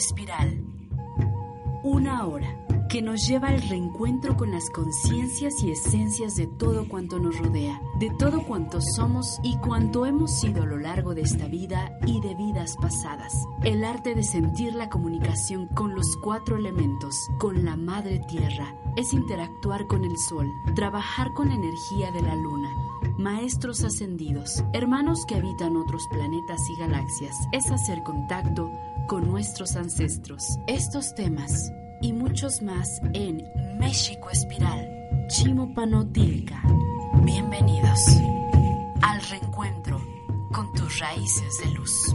Espiral. Una hora que nos lleva al reencuentro con las conciencias y esencias de todo cuanto nos rodea, de todo cuanto somos y cuanto hemos sido a lo largo de esta vida y de vidas pasadas. El arte de sentir la comunicación con los cuatro elementos, con la madre tierra, es interactuar con el sol, trabajar con la energía de la luna, maestros ascendidos, hermanos que habitan otros planetas y galaxias, es hacer contacto con nuestros ancestros. Estos temas y muchos más en México Espiral, Chimopanotilca. Bienvenidos al reencuentro con tus raíces de luz.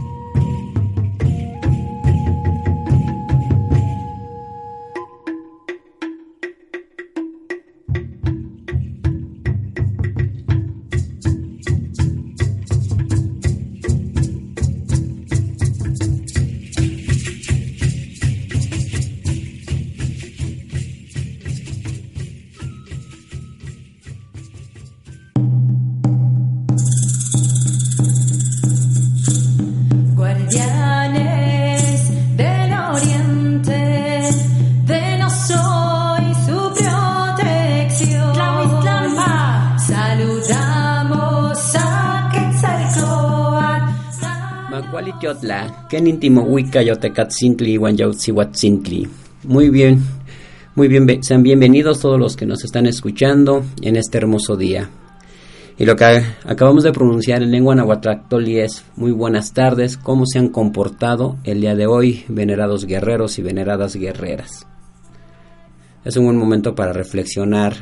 Quetzalcóatl. Macualitotla, Kenintimohuica, Yotecatzintli, Huanyautziguatzintli. Muy bien, muy bien, sean bienvenidos todos los que nos están escuchando en este hermoso día. Y lo que acabamos de pronunciar en lengua nahuatlactoli es muy buenas tardes, cómo se han comportado el día de hoy, venerados guerreros y veneradas guerreras. Es un buen momento para reflexionar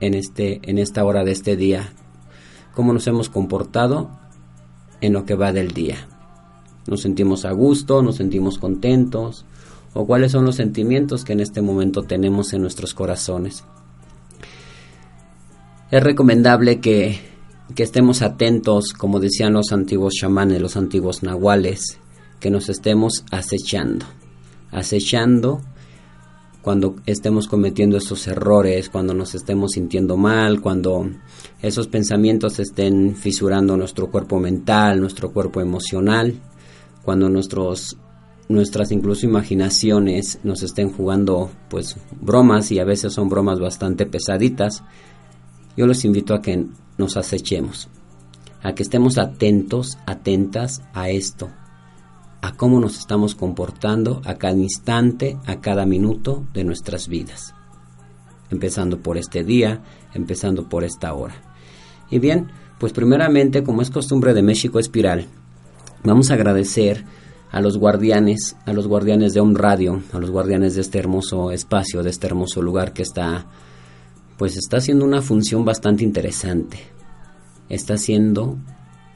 en, este, en esta hora de este día, cómo nos hemos comportado en lo que va del día. Nos sentimos a gusto, nos sentimos contentos, o cuáles son los sentimientos que en este momento tenemos en nuestros corazones. Es recomendable que, que estemos atentos, como decían los antiguos chamanes, los antiguos nahuales, que nos estemos acechando. Acechando cuando estemos cometiendo esos errores, cuando nos estemos sintiendo mal, cuando esos pensamientos estén fisurando nuestro cuerpo mental, nuestro cuerpo emocional, cuando nuestros nuestras incluso imaginaciones nos estén jugando pues bromas y a veces son bromas bastante pesaditas, yo los invito a que nos acechemos, a que estemos atentos, atentas a esto, a cómo nos estamos comportando a cada instante, a cada minuto de nuestras vidas. Empezando por este día, empezando por esta hora. Y bien, pues primeramente, como es costumbre de México Espiral, vamos a agradecer a los guardianes, a los guardianes de Home Radio, a los guardianes de este hermoso espacio, de este hermoso lugar que está, pues está haciendo una función bastante interesante. Está haciendo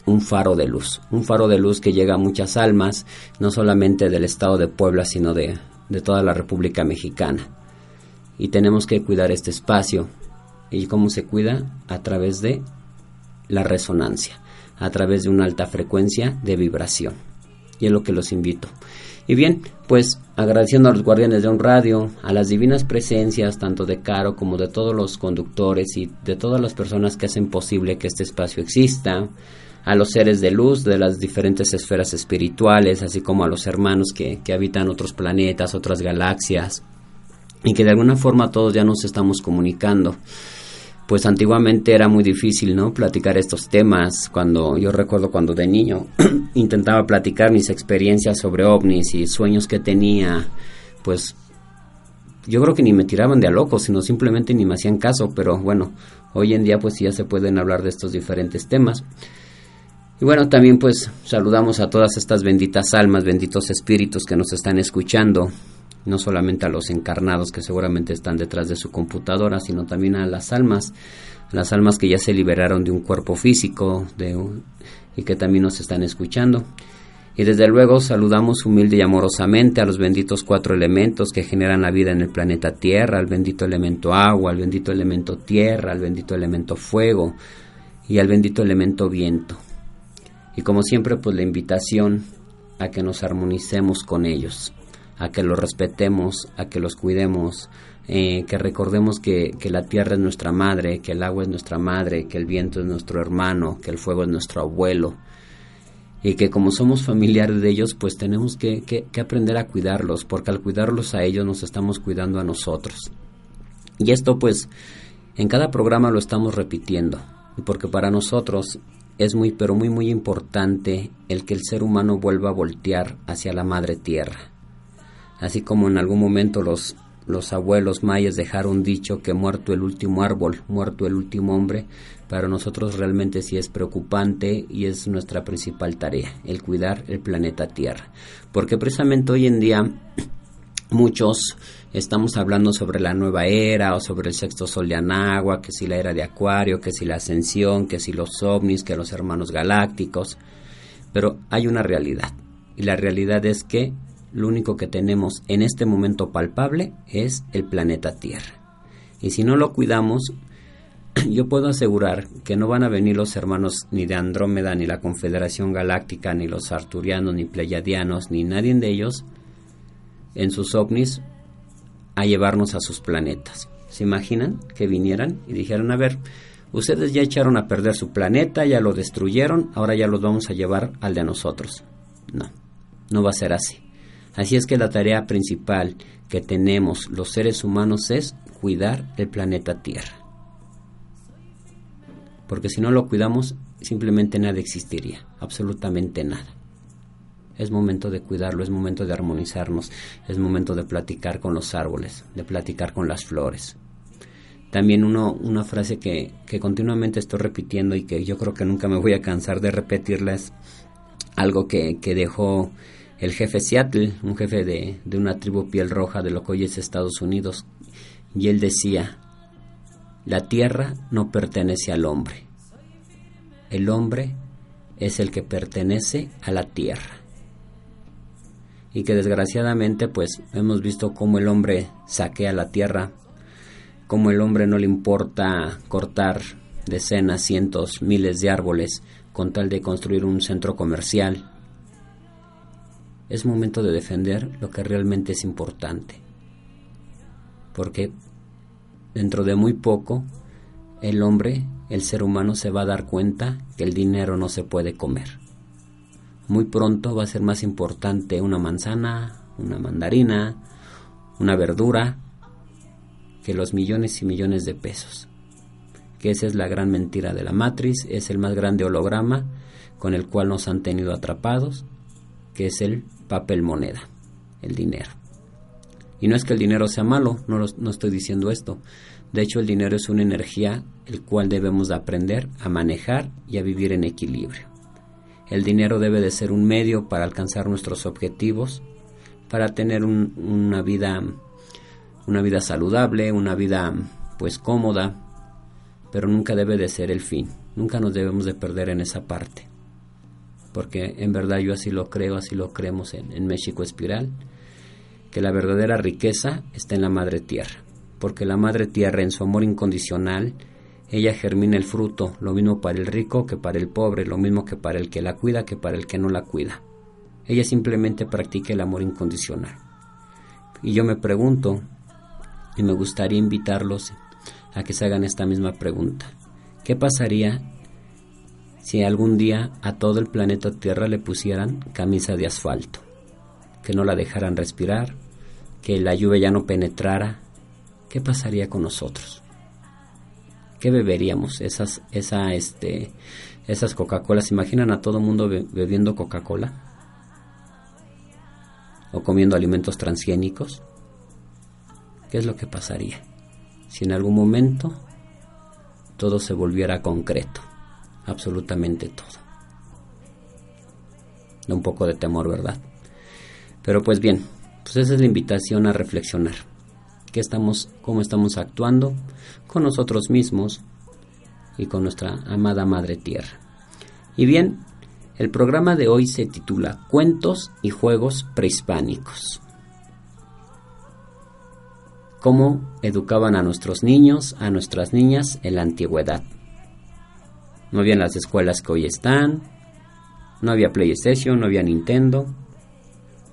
un faro de luz, un faro de luz que llega a muchas almas, no solamente del estado de Puebla, sino de, de toda la República Mexicana. Y tenemos que cuidar este espacio. ¿Y cómo se cuida? A través de la resonancia, a través de una alta frecuencia de vibración. Y es lo que los invito. Y bien, pues agradeciendo a los guardianes de un radio, a las divinas presencias, tanto de Caro como de todos los conductores y de todas las personas que hacen posible que este espacio exista, a los seres de luz de las diferentes esferas espirituales, así como a los hermanos que, que habitan otros planetas, otras galaxias, y que de alguna forma todos ya nos estamos comunicando pues antiguamente era muy difícil, ¿no? Platicar estos temas. Cuando yo recuerdo cuando de niño intentaba platicar mis experiencias sobre ovnis y sueños que tenía, pues yo creo que ni me tiraban de a loco, sino simplemente ni me hacían caso, pero bueno, hoy en día pues ya se pueden hablar de estos diferentes temas. Y bueno, también pues saludamos a todas estas benditas almas, benditos espíritus que nos están escuchando no solamente a los encarnados que seguramente están detrás de su computadora, sino también a las almas, las almas que ya se liberaron de un cuerpo físico de y que también nos están escuchando. Y desde luego saludamos humilde y amorosamente a los benditos cuatro elementos que generan la vida en el planeta Tierra, al bendito elemento agua, al bendito elemento tierra, al bendito elemento fuego y al bendito elemento viento. Y como siempre, pues la invitación a que nos armonicemos con ellos, a que los respetemos, a que los cuidemos, eh, que recordemos que, que la tierra es nuestra madre, que el agua es nuestra madre, que el viento es nuestro hermano, que el fuego es nuestro abuelo, y que como somos familiares de ellos, pues tenemos que, aprender a cuidarlos, porque al cuidarlos a ellos nos estamos cuidando a nosotros. Y esto pues en cada programa lo estamos repitiendo, porque para nosotros es muy, pero muy, muy importante el que el ser humano vuelva a voltear hacia la madre tierra. Así como en algún momento los, los abuelos mayas dejaron dicho que muerto el último árbol, muerto el último hombre, para nosotros realmente sí es preocupante y es nuestra principal tarea, el cuidar el planeta Tierra. Porque precisamente hoy en día muchos estamos hablando sobre la nueva era o sobre el sexto sol de Anagua, que si la era de Acuario, que si la ascensión, que si los ovnis, que los hermanos galácticos. Pero hay una realidad. Y la realidad es que lo único que tenemos en este momento palpable es el planeta Tierra. Y si no lo cuidamos, yo puedo asegurar que no van a venir los hermanos ni de Andrómeda, ni la Confederación Galáctica, ni los Arturianos, ni Pleiadianos, ni nadie de ellos en sus ovnis a llevarnos a sus planetas. ¿Se imaginan que vinieran y dijeran, a ver, ustedes ya echaron a perder su planeta, ya lo destruyeron, ahora ya los vamos a llevar al de nosotros? No, no va a ser así. Así es que la tarea principal que tenemos los seres humanos es cuidar el planeta Tierra porque si no lo cuidamos, simplemente nada existiría, absolutamente nada. Es momento de cuidarlo, es momento de armonizarnos, es momento de platicar con los árboles, de platicar con las flores. También uno, una frase que, que continuamente estoy repitiendo y que yo creo que nunca me voy a cansar de repetirla es algo que, que dejó el jefe Seattle, un jefe de, de una tribu piel roja de lo que hoy es Estados Unidos, y él decía, la tierra no pertenece al hombre. El hombre es el que pertenece a la tierra. Y que desgraciadamente pues hemos visto cómo el hombre saquea la tierra, cómo el hombre no le importa cortar decenas, cientos, miles de árboles con tal de construir un centro comercial. Es momento de defender lo que realmente es importante. Porque dentro de muy poco, el hombre, el ser humano, se va a dar cuenta que el dinero no se puede comer. Muy pronto va a ser más importante una manzana, una mandarina, una verdura, que los millones y millones de pesos. Que esa es la gran mentira de la matriz, es el más grande holograma con el cual nos han tenido atrapados, que es el papel moneda, el dinero. Y no es que el dinero sea malo, no, no estoy diciendo esto. De hecho, el dinero es una energía el cual debemos de aprender a manejar y a vivir en equilibrio. El dinero debe de ser un medio para alcanzar nuestros objetivos, para tener una vida una vida saludable, una vida pues cómoda, pero nunca debe de ser el fin. Nunca nos debemos de perder en esa parte. Porque en verdad yo así lo creo, así lo creemos en, en México Espiral que la verdadera riqueza está en la madre tierra, porque la madre tierra en su amor incondicional, ella germina el fruto, lo mismo para el rico que para el pobre, lo mismo que para el que la cuida que para el que no la cuida. Ella simplemente practica el amor incondicional. Y yo me pregunto, y me gustaría invitarlos a que se hagan esta misma pregunta. ¿Qué pasaría si algún día a todo el planeta Tierra le pusieran camisa de asfalto? Que no la dejaran respirar, que la lluvia ya no penetrara, ¿qué pasaría con nosotros? ¿Qué beberíamos? Esas, esa, este, esas Coca-Cola. ¿Se imaginan a todo mundo bebiendo Coca-Cola? ¿O comiendo alimentos transgénicos? ¿Qué es lo que pasaría? Si en algún momento todo se volviera concreto. Absolutamente todo. Da un poco de temor, ¿verdad? Pero pues bien, pues esa es la invitación a reflexionar. ¿Qué estamos, cómo estamos actuando con nosotros mismos y con nuestra amada Madre Tierra. Y bien, el programa de hoy se titula Cuentos y Juegos Prehispánicos. Cómo educaban a nuestros niños, a nuestras niñas en la antigüedad. No había las escuelas que hoy están, no había PlayStation, no había Nintendo,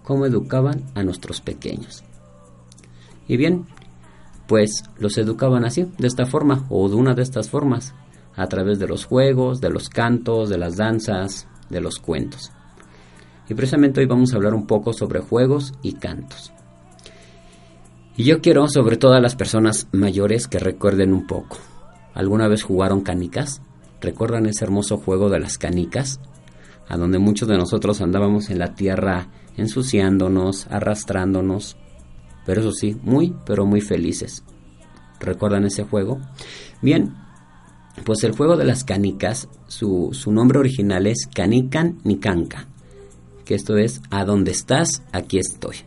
cómo educaban a nuestros pequeños. Y bien, pues los educaban así, de esta forma, o de una de estas formas, a través de los juegos, de los cantos, de las danzas, de los cuentos. Y precisamente hoy vamos a hablar un poco sobre juegos y cantos. Y yo quiero sobre todo a las personas mayores que recuerden un poco. ¿Alguna vez jugaron canicas? ¿Recuerdan ese hermoso juego de las canicas? A donde muchos de nosotros andábamos en la tierra ensuciándonos, arrastrándonos, pero eso sí, muy, pero muy felices. ¿Recuerdan ese juego? Bien, pues el juego de las canicas, su, nombre original es Canican Nicanca, que esto es A dónde estás, aquí estoy.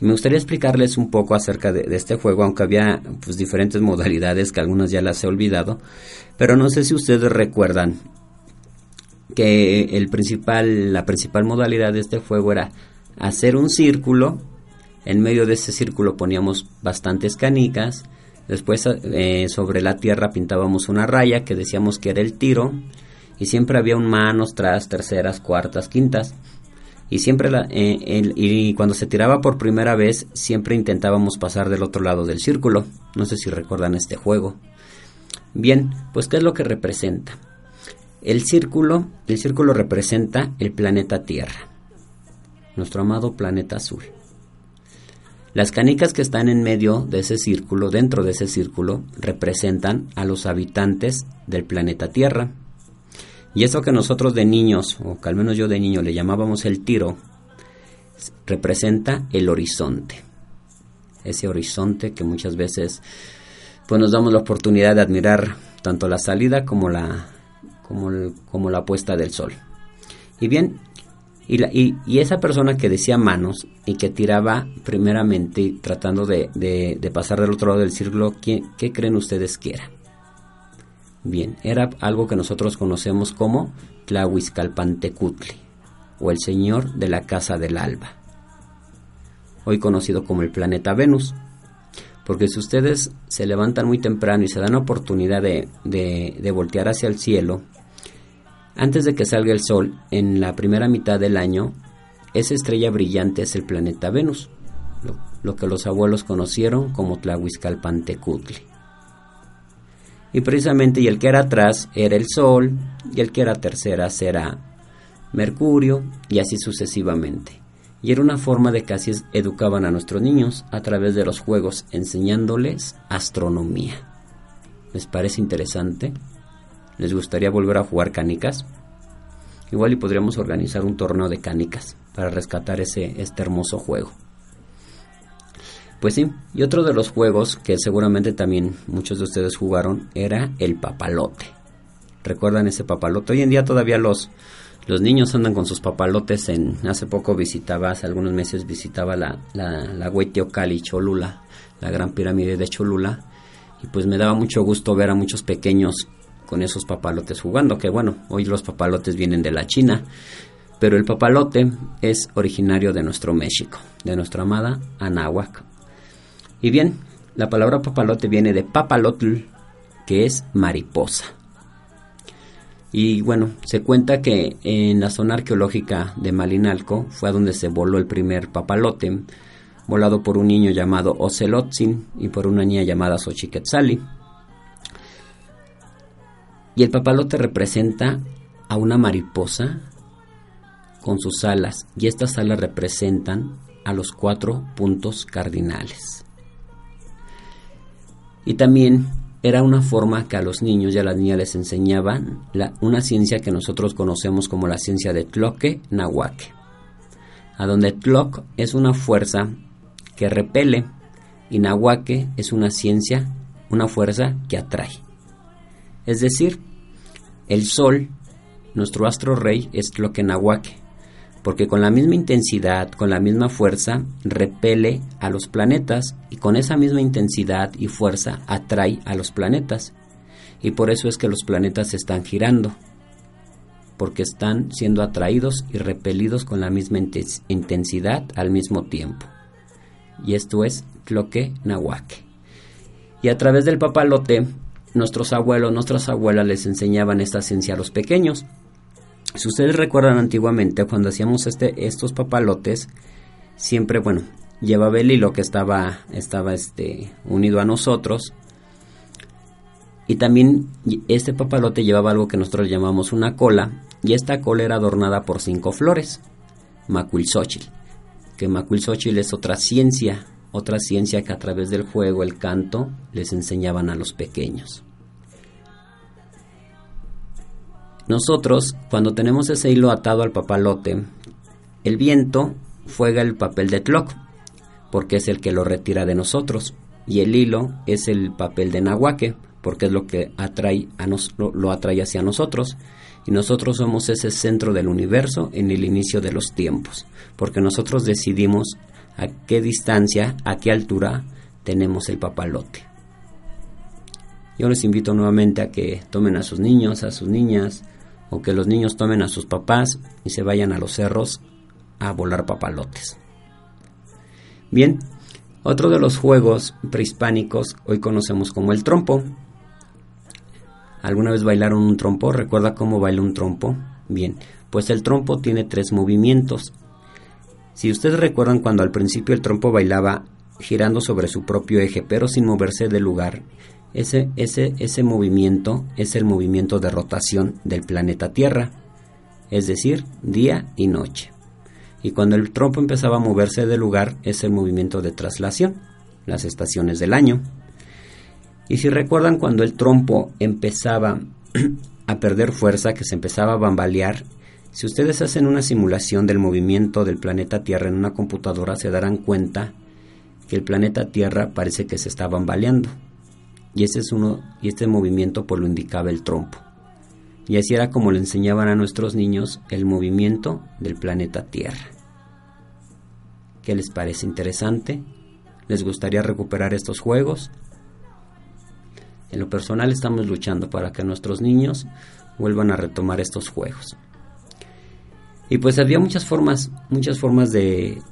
Me gustaría explicarles un poco acerca de, este juego, aunque había pues, diferentes modalidades que algunas ya las he olvidado, pero no sé si ustedes recuerdan que el principal, la principal modalidad de este juego era hacer un círculo, en medio de ese círculo poníamos bastantes canicas, después eh, sobre la tierra pintábamos una raya que decíamos que era el tiro, y siempre había un manos, tras, terceras, cuartas, quintas. Y siempre eh, y cuando se tiraba por primera vez, siempre intentábamos pasar del otro lado del círculo. No sé si recuerdan este juego. Bien, pues ¿qué es lo que representa? El círculo, el círculo representa el planeta Tierra, nuestro amado planeta azul. Las canicas que están en medio de ese círculo, dentro de ese círculo, representan a los habitantes del planeta Tierra. Y eso que nosotros de niños, o que al menos yo de niño le llamábamos el tiro, representa el horizonte. Ese horizonte que muchas veces pues nos damos la oportunidad de admirar tanto la salida como la, como, la puesta del sol. Y bien, y, y, esa persona que decía manos y que tiraba primeramente tratando de, de, pasar del otro lado del círculo, ¿qué, ¿qué, creen ustedes que era? Bien, era algo que nosotros conocemos como Tlahuizcalpantecutli, o el señor de la casa del alba, hoy conocido como el planeta Venus. Porque si ustedes se levantan muy temprano y se dan la oportunidad de, de voltear hacia el cielo, antes de que salga el Sol, en la primera mitad del año, esa estrella brillante es el planeta Venus, lo, que los abuelos conocieron como Tlahuizcalpantecutli. Y precisamente, y el que era atrás era el Sol, y el que era tercera será Mercurio, y así sucesivamente. Y era una forma de que así educaban a nuestros niños a través de los juegos, enseñándoles astronomía. ¿Les parece interesante? ¿Les gustaría volver a jugar canicas? Igual y podríamos organizar un torneo de canicas para rescatar ese, este hermoso juego. Pues sí, y otro de los juegos que seguramente también muchos de ustedes jugaron era el papalote. ¿Recuerdan ese papalote? Hoy en día todavía los, los niños andan con sus papalotes en... Hace poco visitaba, hace algunos meses visitaba la, la, la Cholula, la gran pirámide de Cholula, y pues me daba mucho gusto ver a muchos pequeños con esos papalotes jugando, que bueno, hoy los papalotes vienen de la China, pero el papalote es originario de nuestro México, de nuestra amada Anáhuac. Y bien, la palabra papalote viene de papalotl, que es mariposa. Y bueno, se cuenta que en la zona arqueológica de Malinalco fue donde se voló el primer papalote, volado por un niño llamado Ocelotzin y por una niña llamada Xochiquetzali. Y el papalote representa a una mariposa con sus alas y estas alas representan a los cuatro puntos cardinales. Y también era una forma que a los niños y a las niñas les enseñaban una ciencia que nosotros conocemos como la ciencia de Tloque Nahuaque, a donde Tloc es una fuerza que repele y Nahuaque es una ciencia, una fuerza que atrae. Es decir, el Sol, nuestro astro rey, es Tloquenahuaque, porque con la misma intensidad, con la misma fuerza, repele a los planetas y con esa misma intensidad y fuerza atrae a los planetas. Y por eso es que los planetas están girando, porque están siendo atraídos y repelidos con la misma intensidad al mismo tiempo. Y esto es Tloque Nahuaque. Y a través del papalote, nuestros abuelos, nuestras abuelas les enseñaban esta ciencia a los pequeños. Si ustedes recuerdan antiguamente cuando hacíamos este, estos papalotes, siempre, bueno, llevaba el hilo que estaba, estaba este, unido a nosotros. Y también este papalote llevaba algo que nosotros llamamos una cola, y esta cola era adornada por cinco flores, macuilzóchil, que macuilzóchil es otra ciencia, otra ciencia que a través del juego, el canto, les enseñaban a los pequeños. Nosotros, cuando tenemos ese hilo atado al papalote, el viento juega el papel de Tloc, porque es el que lo retira de nosotros, y el hilo es el papel de Nahuaque, porque es lo que atrae a nos, lo, atrae hacia nosotros, y nosotros somos ese centro del universo en el inicio de los tiempos, porque nosotros decidimos a qué distancia, a qué altura tenemos el papalote. Yo les invito nuevamente a que tomen a sus niños, a sus niñas, o que los niños tomen a sus papás y se vayan a los cerros a volar papalotes. Bien, otro de los juegos prehispánicos hoy conocemos como el trompo. ¿Alguna vez bailaron un trompo? ¿Recuerda cómo baila un trompo? Bien, pues el trompo tiene tres movimientos. Si ustedes recuerdan cuando al principio el trompo bailaba girando sobre su propio eje pero sin moverse del lugar, ese, ese, ese movimiento es el movimiento de rotación del planeta Tierra, es decir, día y noche. Y cuando el trompo empezaba a moverse del lugar, es el movimiento de traslación, las estaciones del año. Y si recuerdan cuando el trompo empezaba a perder fuerza, que se empezaba a bambalear, si ustedes hacen una simulación del movimiento del planeta Tierra en una computadora, se darán cuenta que el planeta Tierra parece que se está bambaleando y ese es uno y este movimiento pues lo indicaba el trompo. Y así era como le enseñaban a nuestros niños el movimiento del planeta Tierra. ¿Qué les parece interesante? ¿Les gustaría recuperar estos juegos? En lo personal estamos luchando para que nuestros niños vuelvan a retomar estos juegos. Y pues había muchas formas, muchas formas de,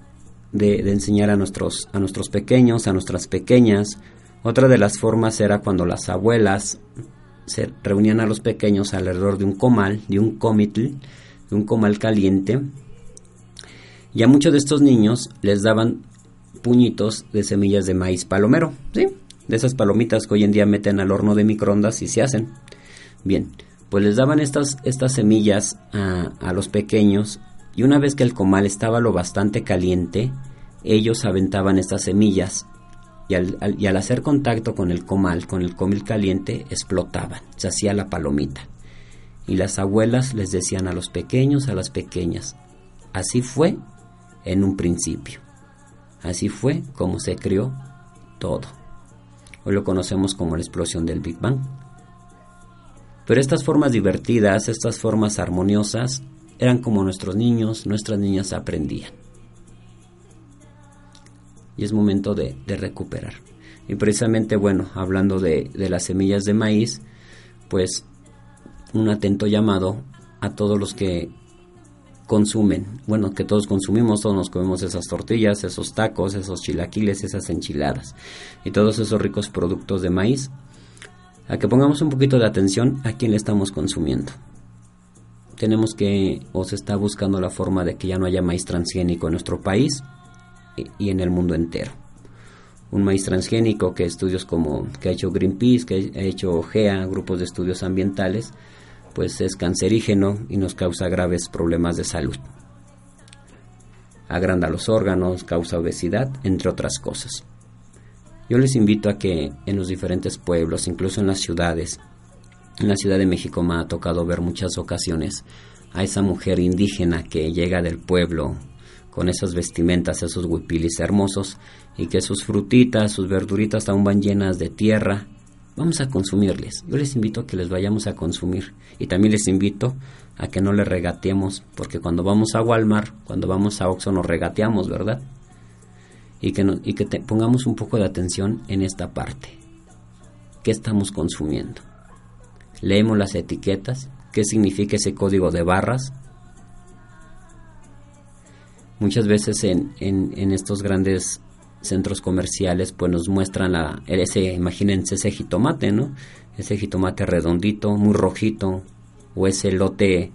de, de enseñar a nuestros, a nuestros pequeños, a nuestras pequeñas, otra de las formas era cuando las abuelas se reunían a los pequeños alrededor de un comal, de un comitl, de un comal caliente, y a muchos de estos niños les daban puñitos de semillas de maíz palomero, ¿sí? De esas palomitas que hoy en día meten al horno de microondas y se hacen. Bien, pues les daban estas, estas semillas a, a los pequeños y una vez que el comal estaba lo bastante caliente, ellos aventaban estas semillas y al, hacer contacto con el comal, con el comil caliente, explotaban, se hacía la palomita. Y las abuelas les decían a los pequeños, a las pequeñas, así fue en un principio. Así fue como se creó todo. Hoy lo conocemos como la explosión del Big Bang. Pero estas formas divertidas, estas formas armoniosas, eran como nuestros niños, nuestras niñas aprendían y es momento de, recuperar. Y precisamente, bueno, hablando de, de las semillas de maíz, pues un atento llamado a todos los que consumen, bueno, que todos consumimos, todos nos comemos esas tortillas, esos tacos, esos chilaquiles, esas enchiladas y todos esos ricos productos de maíz, a que pongamos un poquito de atención a quién le estamos consumiendo. Tenemos que, o se está buscando la forma de que ya no haya maíz transgénico en nuestro país, y en el mundo entero. Un maíz transgénico que estudios como que ha hecho Greenpeace, que ha hecho GEA, grupos de estudios ambientales, pues es cancerígeno y nos causa graves problemas de salud. Agranda los órganos, causa obesidad, entre otras cosas. Yo les invito a que en los diferentes pueblos, incluso en las ciudades, en la Ciudad de México me ha tocado ver muchas ocasiones a esa mujer indígena que llega del pueblo con esas vestimentas, esos huipilis hermosos, y que sus frutitas, sus verduritas aún van llenas de tierra, vamos a consumirles. Yo les invito a que les vayamos a consumir y también les invito a que no le regateemos, porque cuando vamos a Walmart, cuando vamos a Oxxo nos regateamos, ¿verdad? Y que pongamos un poco de atención en esta parte. ¿Qué estamos consumiendo? Leemos las etiquetas, qué significa ese código de barras. Muchas veces en, en, estos grandes centros comerciales pues nos muestran la, ese, imagínense ese jitomate, ¿no? Ese jitomate redondito, muy rojito, o ese lote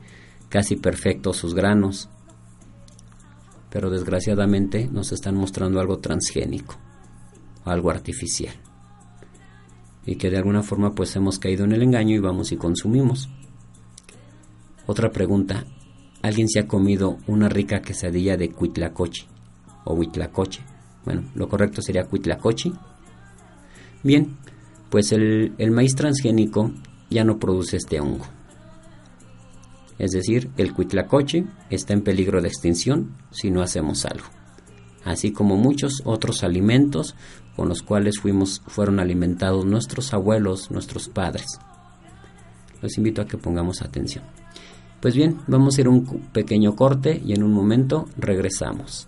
casi perfecto, sus granos. Pero desgraciadamente nos están mostrando algo transgénico, algo artificial. Y que de alguna forma pues hemos caído en el engaño y vamos y consumimos. Otra pregunta, ¿alguien se ha comido una rica quesadilla de cuitlacoche o huitlacoche? Bueno, lo correcto sería cuitlacoche. Bien, pues el, el maíz transgénico ya no produce este hongo es decir, el cuitlacoche está en peligro de extinción si no hacemos algo, así como muchos otros alimentos con los cuales fuimos, fueron alimentados nuestros abuelos, nuestros padres. Los invito a que pongamos atención. Pues bien, vamos a ir a un pequeño corte y en un momento regresamos.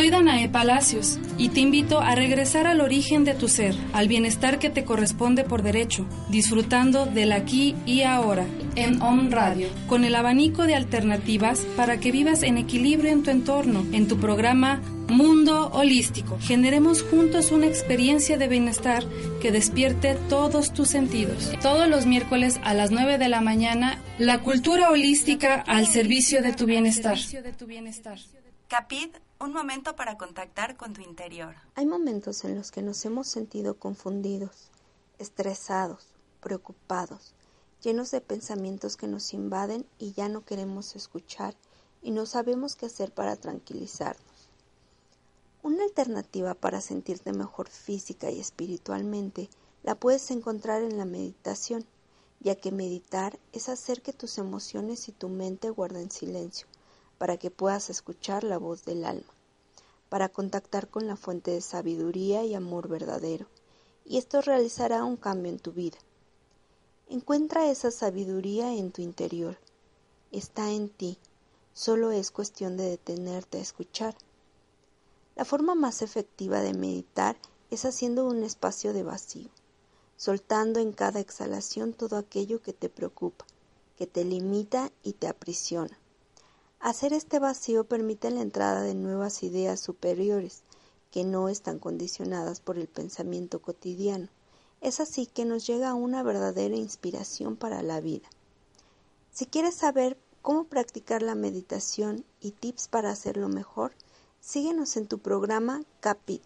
Soy Danae Palacios y te invito a regresar al origen de tu ser, al bienestar que te corresponde por derecho, disfrutando del aquí y ahora en On Radio, con el abanico de alternativas para que vivas en equilibrio en tu entorno, en tu programa Mundo Holístico. Generemos juntos una experiencia de bienestar que despierte todos tus sentidos. Todos los miércoles a las 9 de la mañana, la cultura holística al servicio de tu bienestar. Capid, un momento para contactar con tu interior. Hay momentos en los que nos hemos sentido confundidos, estresados, preocupados, llenos de pensamientos que nos invaden y ya no queremos escuchar y no sabemos qué hacer para tranquilizarnos. Una alternativa para sentirte mejor física y espiritualmente la puedes encontrar en la meditación, ya que meditar es hacer que tus emociones y tu mente guarden silencio para que puedas escuchar la voz del alma, para contactar con la fuente de sabiduría y amor verdadero, y esto realizará un cambio en tu vida. Encuentra esa sabiduría en tu interior, está en ti, solo es cuestión de detenerte a escuchar. La forma más efectiva de meditar es haciendo un espacio de vacío, soltando en cada exhalación todo aquello que te preocupa, que te limita y te aprisiona. Hacer este vacío permite la entrada de nuevas ideas superiores que no están condicionadas por el pensamiento cotidiano. Es así que nos llega una verdadera inspiración para la vida. Si quieres saber cómo practicar la meditación y tips para hacerlo mejor, síguenos en tu programa Capit.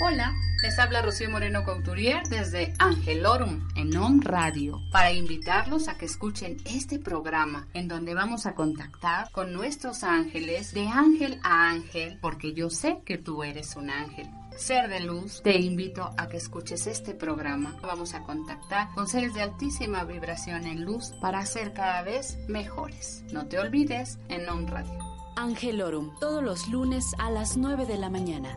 Hola, les habla Rocío Moreno Couturier desde Angelorum en On Radio para invitarlos a que escuchen este programa en donde vamos a contactar con nuestros ángeles de ángel a ángel porque yo sé que tú eres un ángel. Ser de luz, te invito a que escuches este programa. Vamos a contactar con seres de altísima vibración en luz para ser cada vez mejores. No te olvides en On Radio. Angelorum, todos los lunes a las 9 de la mañana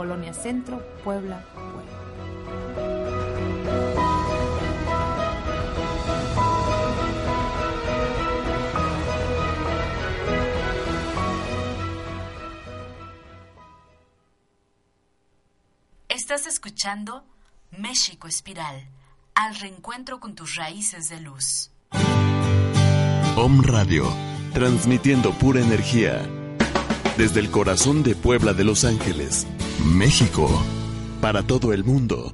Colonia Centro, Puebla, Puebla. Estás escuchando México Espiral, al reencuentro con tus raíces de luz. Om Radio, transmitiendo pura energía. Desde el corazón de Puebla de Los Ángeles, México, para todo el mundo.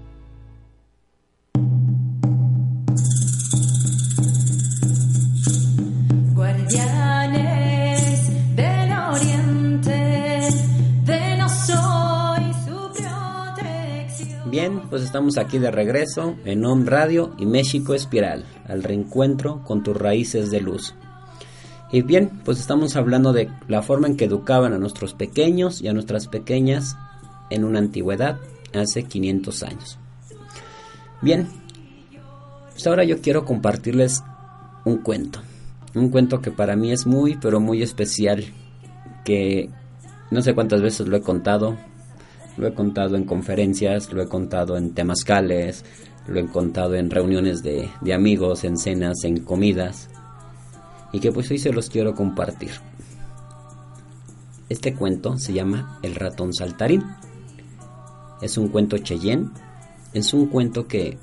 Guardianes del Oriente, de no soy su protección. Bien, pues estamos aquí de regreso en Om Radio y México Espiral, al reencuentro con tus raíces de luz. Y bien, pues estamos hablando de la forma en que educaban a nuestros pequeños y a nuestras pequeñas en una antigüedad, hace 500 años. Bien, pues ahora yo quiero compartirles un cuento. Un cuento que para mí es muy, pero muy especial. Que no sé cuántas veces lo he contado. Lo he contado en conferencias, lo he contado en temazcales, lo he contado en reuniones de, de amigos, en cenas, en comidas. Y que pues hoy se los quiero compartir. Este cuento se llama El ratón saltarín. Es un cuento Cheyenne. Es un cuento que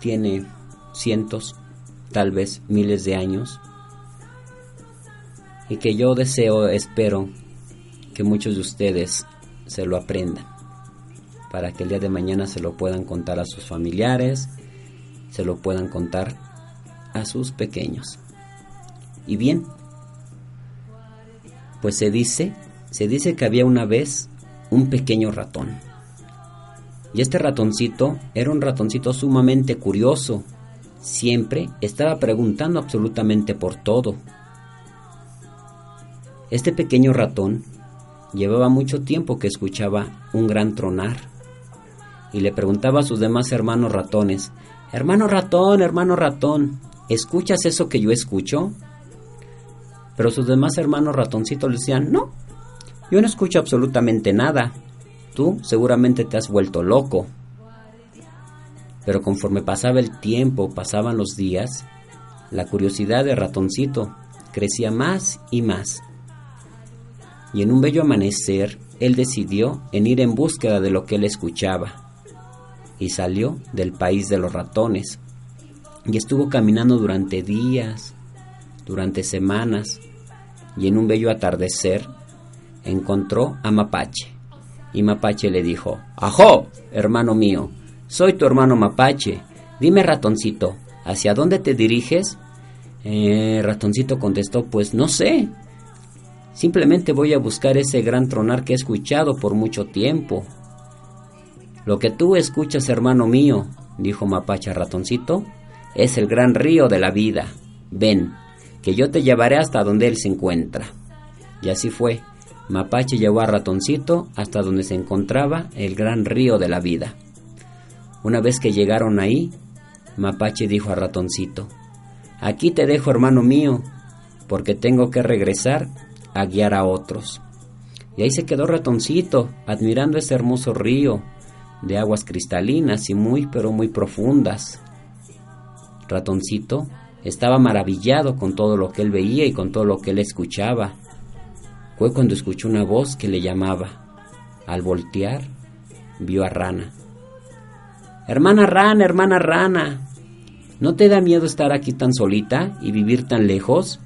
tiene cientos, tal vez miles de años. Y que yo deseo, espero que muchos de ustedes se lo aprendan. Para que el día de mañana se lo puedan contar a sus familiares, se lo puedan contar a sus pequeños. Y bien, pues se dice, se dice que había una vez un pequeño ratón. Y este ratoncito era un ratoncito sumamente curioso. Siempre estaba preguntando absolutamente por todo. Este pequeño ratón llevaba mucho tiempo que escuchaba un gran tronar y le preguntaba a sus demás hermanos ratones, Hermano ratón, hermano ratón, ¿escuchas eso que yo escucho? Pero sus demás hermanos ratoncitos le decían, no, yo no escucho absolutamente nada. Tú seguramente te has vuelto loco. Pero conforme pasaba el tiempo, pasaban los días, la curiosidad de ratoncito crecía más y más. Y en un bello amanecer, él decidió en ir en búsqueda de lo que él escuchaba. Y salió del país de los ratones. Y estuvo caminando durante días, durante semanas, y en un bello atardecer encontró a Mapache. Y Mapache le dijo, ¡Ajo, hermano mío! Soy tu hermano Mapache. Dime, ratoncito, ¿hacia dónde te diriges? Eh, ratoncito contestó, pues no sé. Simplemente voy a buscar ese gran tronar que he escuchado por mucho tiempo. Lo que tú escuchas, hermano mío, dijo Mapache a ratoncito, es el gran río de la vida. Ven, que yo te llevaré hasta donde él se encuentra. Y así fue. Mapache llevó a Ratoncito hasta donde se encontraba el gran río de la vida. Una vez que llegaron ahí, Mapache dijo a Ratoncito, Aquí te dejo, hermano mío, porque tengo que regresar a guiar a otros. Y ahí se quedó Ratoncito, admirando ese hermoso río de aguas cristalinas y muy pero muy profundas. Ratoncito estaba maravillado con todo lo que él veía y con todo lo que él escuchaba. Fue cuando escuchó una voz que le llamaba. Al voltear, vio a Rana. Hermana Rana, hermana Rana, ¿no te da miedo estar aquí tan solita y vivir tan lejos?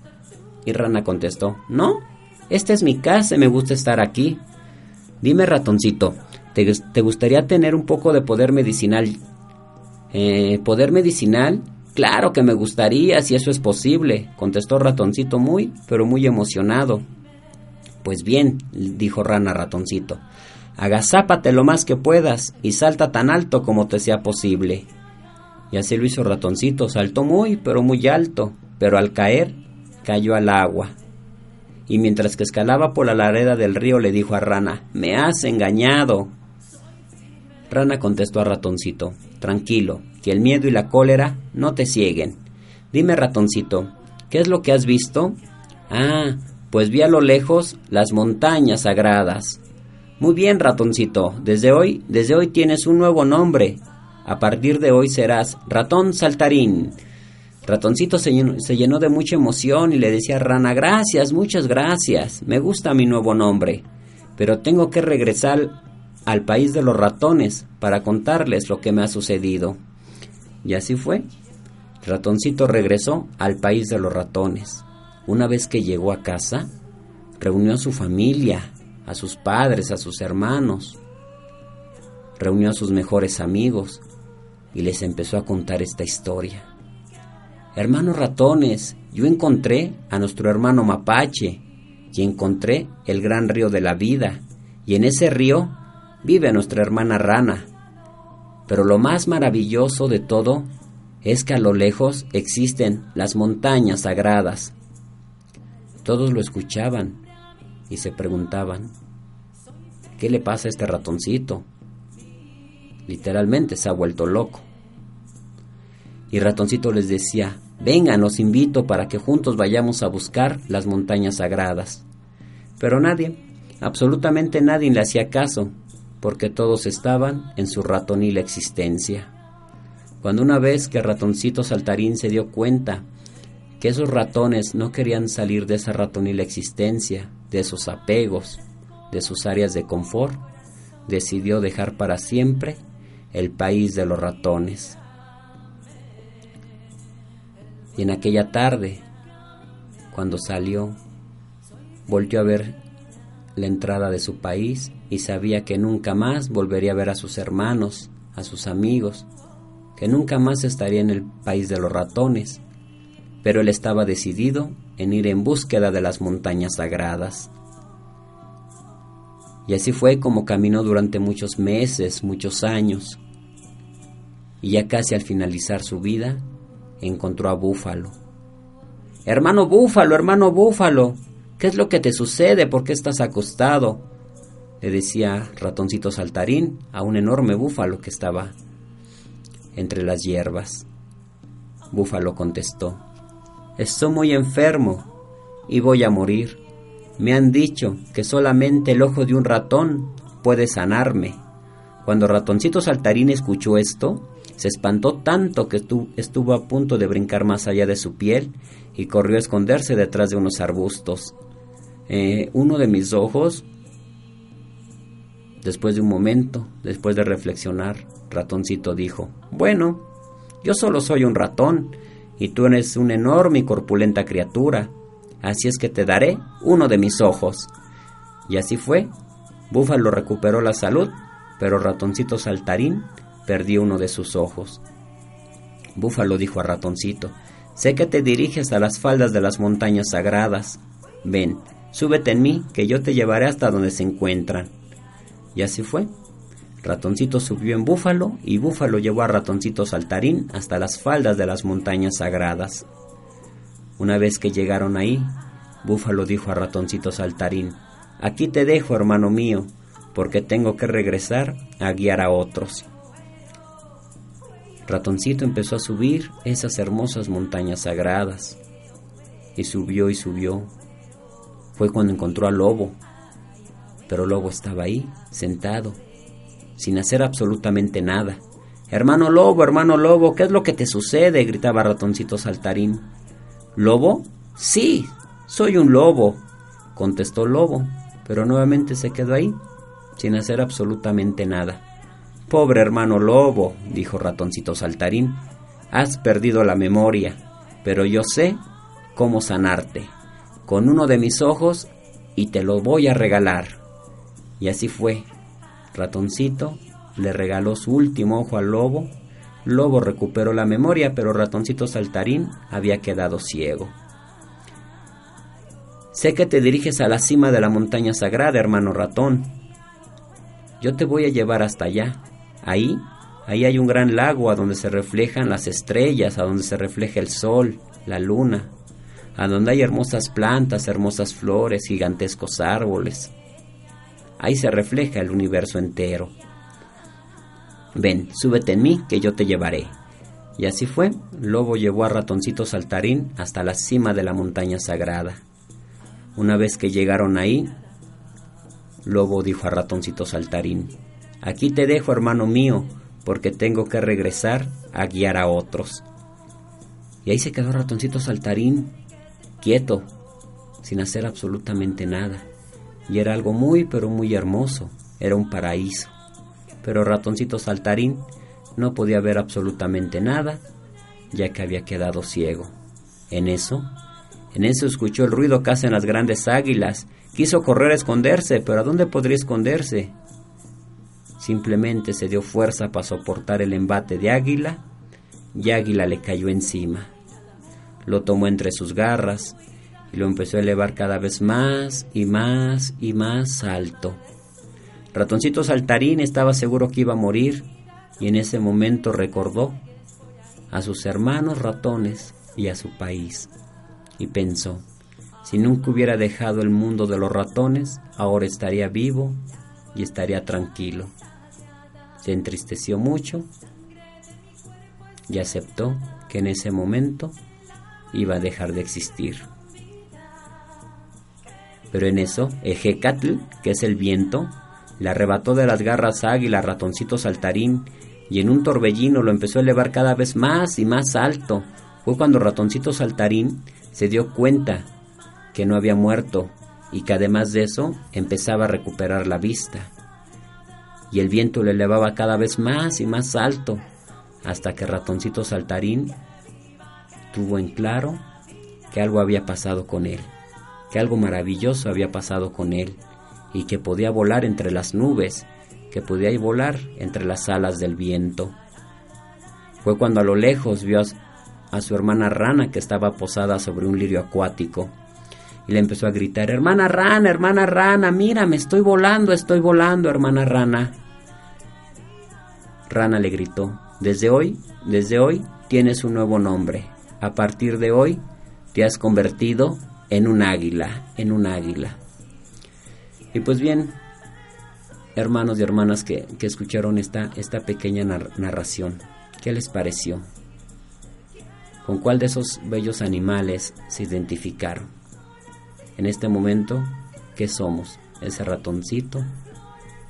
Y Rana contestó, no, esta es mi casa y me gusta estar aquí. Dime, ratoncito, ¿te, te gustaría tener un poco de poder medicinal? Eh, ¿Poder medicinal? Claro que me gustaría, si eso es posible, contestó Ratoncito muy, pero muy emocionado. Pues bien, dijo Rana Ratoncito, agazápate lo más que puedas y salta tan alto como te sea posible. Y así lo hizo ratoncito, saltó muy, pero muy alto, pero al caer cayó al agua. Y mientras que escalaba por la lareda del río le dijo a Rana, Me has engañado. Rana contestó a ratoncito, Tranquilo, que el miedo y la cólera no te cieguen. Dime, ratoncito, ¿qué es lo que has visto? Ah, pues vi a lo lejos las montañas sagradas. Muy bien, ratoncito, desde hoy, desde hoy tienes un nuevo nombre. A partir de hoy serás ratón saltarín. Ratoncito se llenó, de mucha emoción y le decía a Rana, gracias, muchas gracias, me gusta mi nuevo nombre, pero tengo que regresar al país de los ratones para contarles lo que me ha sucedido. Y así fue. Ratoncito regresó al país de los ratones. Una vez que llegó a casa, reunió a su familia, a sus padres, a sus hermanos, reunió a sus mejores amigos y les empezó a contar esta historia. Hermanos ratones, yo encontré a nuestro hermano mapache y encontré el gran río de la vida y en ese río vive nuestra hermana rana. Pero lo más maravilloso de todo es que a lo lejos existen las montañas sagradas. Todos lo escuchaban y se preguntaban, ¿qué le pasa a este ratoncito? Literalmente se ha vuelto loco. Y ratoncito les decía, vengan, los invito para que juntos vayamos a buscar las montañas sagradas. Pero nadie, absolutamente nadie le hacía caso, porque todos estaban en su ratonil existencia. Cuando una vez que ratoncito saltarín se dio cuenta que esos ratones no querían salir de esa ratonil existencia, de esos apegos, de sus áreas de confort, decidió dejar para siempre el país de los ratones. Y en aquella tarde, cuando salió, volvió a ver la entrada de su país y sabía que nunca más volvería a ver a sus hermanos, a sus amigos, que nunca más estaría en el país de los ratones, pero él estaba decidido en ir en búsqueda de las montañas sagradas. Y así fue como caminó durante muchos meses, muchos años, y ya casi al finalizar su vida, encontró a Búfalo. Hermano Búfalo, hermano Búfalo, ¿qué es lo que te sucede? ¿Por qué estás acostado? Le decía ratoncito saltarín a un enorme búfalo que estaba entre las hierbas. Búfalo contestó, Estoy muy enfermo y voy a morir. Me han dicho que solamente el ojo de un ratón puede sanarme. Cuando ratoncito saltarín escuchó esto, se espantó tanto que estuvo a punto de brincar más allá de su piel y corrió a esconderse detrás de unos arbustos. Eh, uno de mis ojos, después de un momento, después de reflexionar, ratoncito dijo, bueno, yo solo soy un ratón y tú eres una enorme y corpulenta criatura, así es que te daré uno de mis ojos. Y así fue. Búfalo recuperó la salud, pero ratoncito saltarín perdió uno de sus ojos. Búfalo dijo a ratoncito, sé que te diriges a las faldas de las montañas sagradas. Ven, súbete en mí, que yo te llevaré hasta donde se encuentran. Y así fue. Ratoncito subió en Búfalo y Búfalo llevó a Ratoncito Saltarín hasta las faldas de las montañas sagradas. Una vez que llegaron ahí, Búfalo dijo a Ratoncito Saltarín, Aquí te dejo, hermano mío, porque tengo que regresar a guiar a otros. Ratoncito empezó a subir esas hermosas montañas sagradas, y subió y subió. Fue cuando encontró al lobo, pero Lobo estaba ahí, sentado, sin hacer absolutamente nada. Hermano lobo, hermano lobo, ¿qué es lo que te sucede? gritaba ratoncito saltarín. ¿Lobo? Sí, soy un lobo, contestó Lobo, pero nuevamente se quedó ahí, sin hacer absolutamente nada. Pobre hermano lobo, dijo ratoncito saltarín, has perdido la memoria, pero yo sé cómo sanarte, con uno de mis ojos y te lo voy a regalar. Y así fue, Ratoncito le regaló su último ojo al lobo. Lobo recuperó la memoria, pero Ratoncito Saltarín había quedado ciego. Sé que te diriges a la cima de la montaña sagrada, hermano ratón. Yo te voy a llevar hasta allá. Ahí Ahí hay un gran lago a donde se reflejan las estrellas, a donde se refleja el sol, la luna, a donde hay hermosas plantas, hermosas flores, gigantescos árboles. Ahí se refleja el universo entero. Ven, súbete en mí, que yo te llevaré. Y así fue, Lobo llevó a Ratoncito Saltarín hasta la cima de la montaña sagrada. Una vez que llegaron ahí, Lobo dijo a Ratoncito Saltarín, Aquí te dejo, hermano mío, porque tengo que regresar a guiar a otros. Y ahí se quedó Ratoncito Saltarín, quieto, sin hacer absolutamente nada. Y era algo muy, pero muy hermoso, era un paraíso. Pero Ratoncito Saltarín no podía ver absolutamente nada, ya que había quedado ciego. En eso, en eso escuchó el ruido que hacen las grandes águilas. Quiso correr a esconderse, pero ¿a dónde podría esconderse? Simplemente se dio fuerza para soportar el embate de águila y águila le cayó encima. Lo tomó entre sus garras y lo empezó a elevar cada vez más y más y más alto. Ratoncito Saltarín estaba seguro que iba a morir y en ese momento recordó a sus hermanos ratones y a su país y pensó, si nunca hubiera dejado el mundo de los ratones, ahora estaría vivo y estaría tranquilo. Se entristeció mucho y aceptó que en ese momento iba a dejar de existir. Pero en eso, Ejecatl, que es el viento, le arrebató de las garras águila ratoncito saltarín y en un torbellino lo empezó a elevar cada vez más y más alto. Fue cuando ratoncito saltarín se dio cuenta que no había muerto y que además de eso empezaba a recuperar la vista. Y el viento lo elevaba cada vez más y más alto hasta que ratoncito saltarín tuvo en claro que algo había pasado con él, que algo maravilloso había pasado con él y que podía volar entre las nubes que podía volar entre las alas del viento. Fue cuando a lo lejos vio a su hermana rana que estaba posada sobre un lirio acuático y le empezó a gritar, hermana rana, hermana rana, mira, me estoy volando, estoy volando, hermana rana. Rana le gritó, desde hoy, desde hoy tienes un nuevo nombre. A partir de hoy te has convertido en un águila, en un águila. Y pues bien, hermanos y hermanas que, escucharon esta, esta pequeña narración. ¿Qué les pareció? ¿Con cuál de esos bellos animales se identificaron? En este momento, ¿qué somos? Ese ratoncito,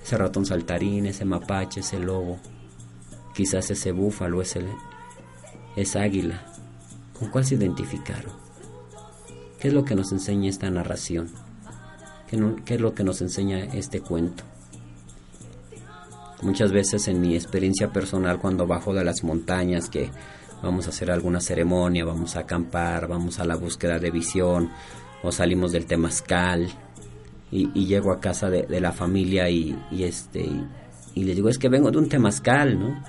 ese ratón saltarín, ese mapache, ese lobo, quizás ese búfalo, ese, esa águila. ¿Con cuál se identificaron? ¿Qué es lo que nos enseña esta narración? ¿Qué es lo que nos enseña este cuento? Muchas veces en mi experiencia personal cuando bajo de las montañas que vamos a hacer alguna ceremonia, vamos a acampar, vamos a la búsqueda de visión o salimos del temazcal y, llego a casa de, la familia y, este y, les digo es que vengo de un temazcal, ¿no?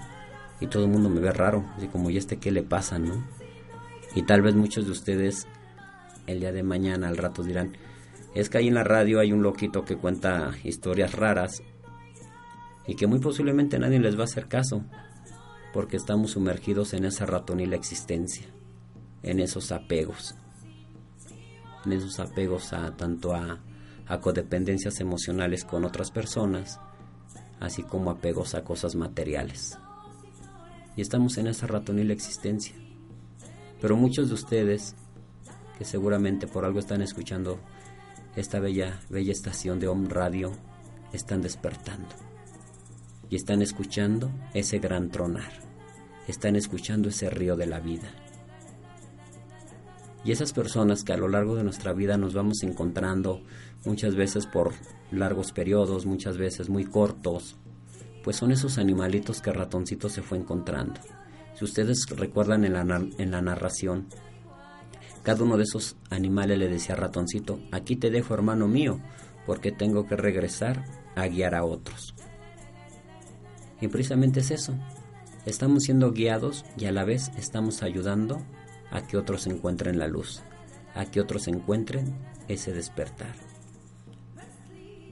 Y todo el mundo me ve raro, así como y este qué le pasa, ¿no? Y tal vez muchos de ustedes el día de mañana al rato dirán es que ahí en la radio hay un loquito que cuenta historias raras y que muy posiblemente nadie les va a hacer caso, porque estamos sumergidos en esa ratonil existencia, en esos apegos, en esos apegos a tanto a, a codependencias emocionales con otras personas, así como apegos a cosas materiales. Y estamos en esa ratonil existencia. Pero muchos de ustedes, que seguramente por algo están escuchando esta bella, bella estación de Home Radio, están despertando y están escuchando ese gran tronar, están escuchando ese río de la vida. Y esas personas que a lo largo de nuestra vida nos vamos encontrando muchas veces por largos periodos, muchas veces muy cortos, pues son esos animalitos que ratoncito se fue encontrando. Si ustedes recuerdan en la, en la narración, cada uno de esos animales le decía ratoncito, aquí te dejo hermano mío, porque tengo que regresar a guiar a otros. Y precisamente es eso. Estamos siendo guiados y a la vez estamos ayudando a que otros encuentren la luz, a que otros encuentren ese despertar.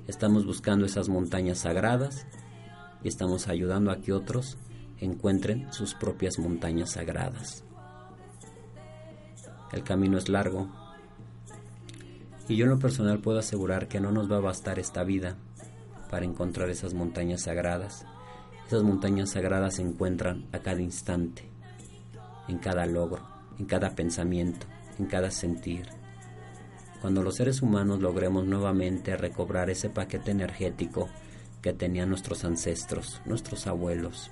Estamos buscando esas montañas sagradas y estamos ayudando a que otros encuentren sus propias montañas sagradas. El camino es largo y yo en lo personal puedo asegurar que no nos va a bastar esta vida para encontrar esas montañas sagradas. Esas montañas sagradas se encuentran a cada instante, en cada logro, en cada pensamiento, en cada sentir. Cuando los seres humanos logremos nuevamente recobrar ese paquete energético que tenían nuestros ancestros, nuestros abuelos,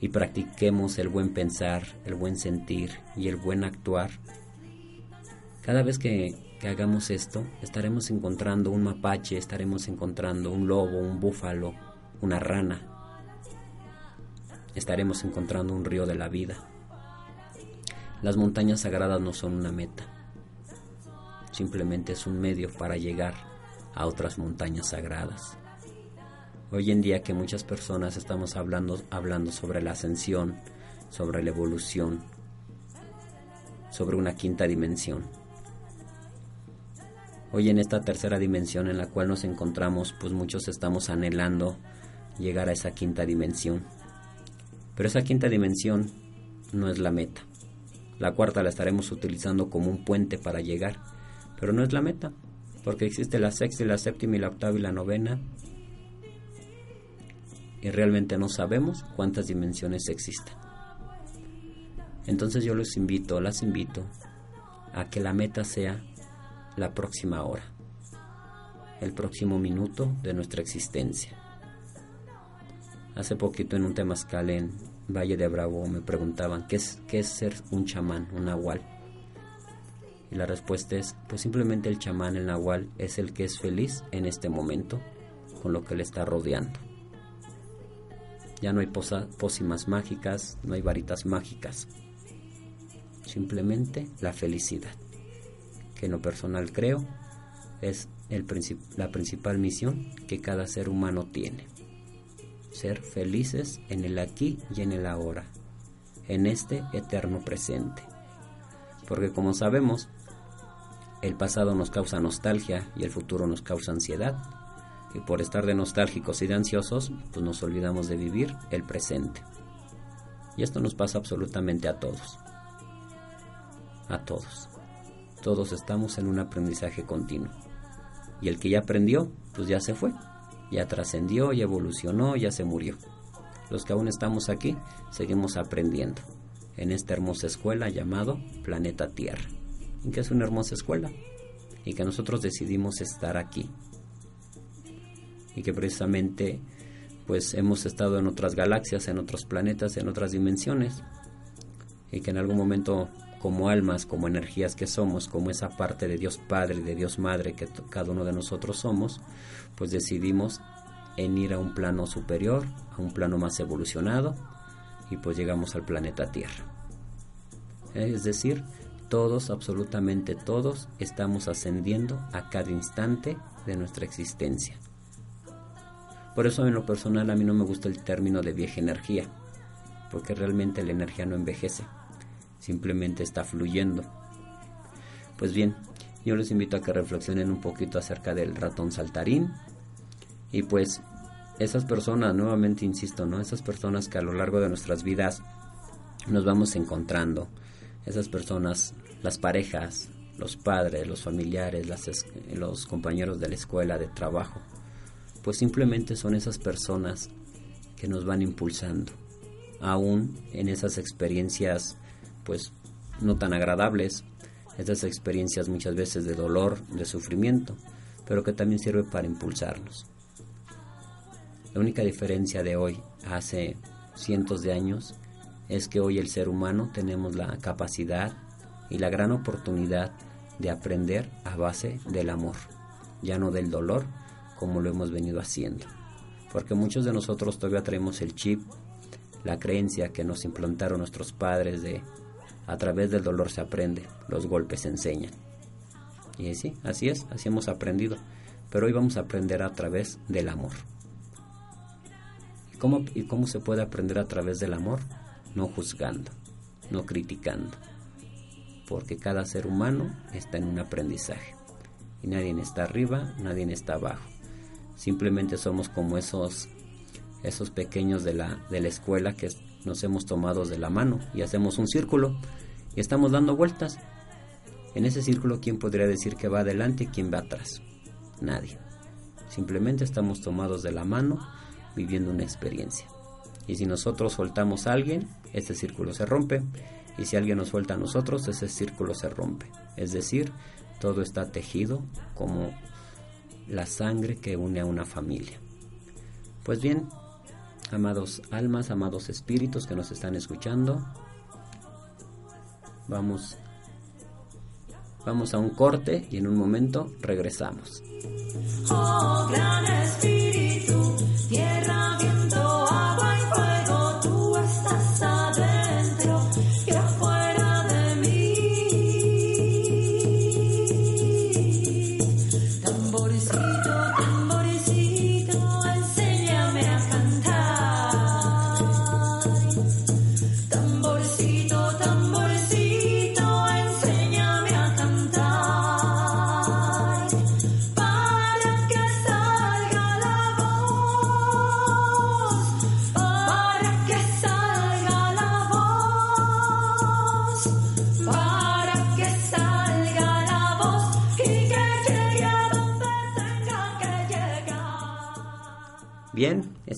y practiquemos el buen pensar, el buen sentir y el buen actuar, cada vez que, hagamos esto, estaremos encontrando un mapache, estaremos encontrando un lobo, un búfalo, una rana, estaremos encontrando un río de la vida. Las montañas sagradas no son una meta, simplemente es un medio para llegar a otras montañas sagradas. Hoy en día que muchas personas estamos hablando, hablando sobre la ascensión, sobre la evolución, sobre una quinta dimensión. Hoy en esta tercera dimensión en la cual nos encontramos, pues muchos estamos anhelando llegar a esa quinta dimensión. Pero esa quinta dimensión no es la meta. La cuarta la estaremos utilizando como un puente para llegar, pero no es la meta, porque existe la sexta y la séptima y la octava y la novena y realmente no sabemos cuántas dimensiones existen. Entonces yo los invito, las invito a que la meta sea la próxima hora, el próximo minuto de nuestra existencia. Hace poquito en un temazcal en Valle de Bravo me preguntaban ¿qué es, qué es ser un chamán, un nahual. Y la respuesta es, pues simplemente el chamán, el nahual, es el que es feliz en este momento con lo que le está rodeando. Ya no hay pócimas mágicas, no hay varitas mágicas. Simplemente la felicidad, que en lo personal creo es el la principal misión que cada ser humano tiene. Ser felices en el aquí y en el ahora, en este eterno presente. Porque como sabemos, el pasado nos causa nostalgia y el futuro nos causa ansiedad y por estar de nostálgicos y de ansiosos, pues nos olvidamos de vivir el presente. Y esto nos pasa absolutamente a todos. A todos. Todos estamos en un aprendizaje continuo. Y el que ya aprendió, pues ya se fue. Ya trascendió, ya evolucionó, ya se murió. Los que aún estamos aquí, seguimos aprendiendo en esta hermosa escuela llamado Planeta Tierra. ¿Y que es una hermosa escuela? Y que nosotros decidimos estar aquí, y que precisamente pues hemos estado en otras galaxias, en otros planetas, en otras dimensiones y que en algún momento como almas, como energías que somos, como esa parte de Dios Padre de Dios Madre que cada uno de nosotros somos, pues decidimos en ir a un plano superior, a un plano más evolucionado y pues llegamos al planeta Tierra. Es decir, todos, absolutamente todos, estamos ascendiendo a cada instante de nuestra existencia. Por eso en lo personal a mí no me gusta el término de vieja energía, porque realmente la energía no envejece, simplemente está fluyendo. Pues bien, yo les invito a que reflexionen un poquito acerca del ratón saltarín y pues esas personas, nuevamente insisto, ¿no? Esas personas que a lo largo de nuestras vidas nos vamos encontrando, esas personas, las parejas, los padres, los familiares, los compañeros de la escuela, de trabajo, pues simplemente son esas personas que nos van impulsando, aún en esas experiencias pues no tan agradables, esas experiencias muchas veces de dolor, de sufrimiento, pero que también sirve para impulsarnos. La única diferencia de hoy hace cientos de años es que hoy el ser humano tenemos la capacidad y la gran oportunidad de aprender a base del amor, ya no del dolor, como lo hemos venido haciendo. Porque muchos de nosotros todavía traemos el chip, la creencia que nos implantaron nuestros padres de a través del dolor se aprende, los golpes se enseñan. Y sí, así es, así hemos aprendido. Pero hoy vamos a aprender a través del amor. ¿Y cómo, ¿Y cómo se puede aprender a través del amor? No juzgando, no criticando. Porque cada ser humano está en un aprendizaje. Y nadie está arriba, nadie está abajo. Simplemente somos como esos esos pequeños de la, de la escuela que nos hemos tomado de la mano y hacemos un círculo y estamos dando vueltas. En ese círculo, ¿quién podría decir que va adelante y quién va atrás? Nadie. Simplemente estamos tomados de la mano viviendo una experiencia. Y si nosotros soltamos a alguien, ese círculo se rompe. Y si alguien nos suelta a nosotros, ese círculo se rompe. Es decir, todo está tejido como la sangre que une a una familia. Pues bien, amados almas, amados espíritus que nos están escuchando, vamos vamos a un corte y en un momento regresamos. Oh, gran espíritu, tierra,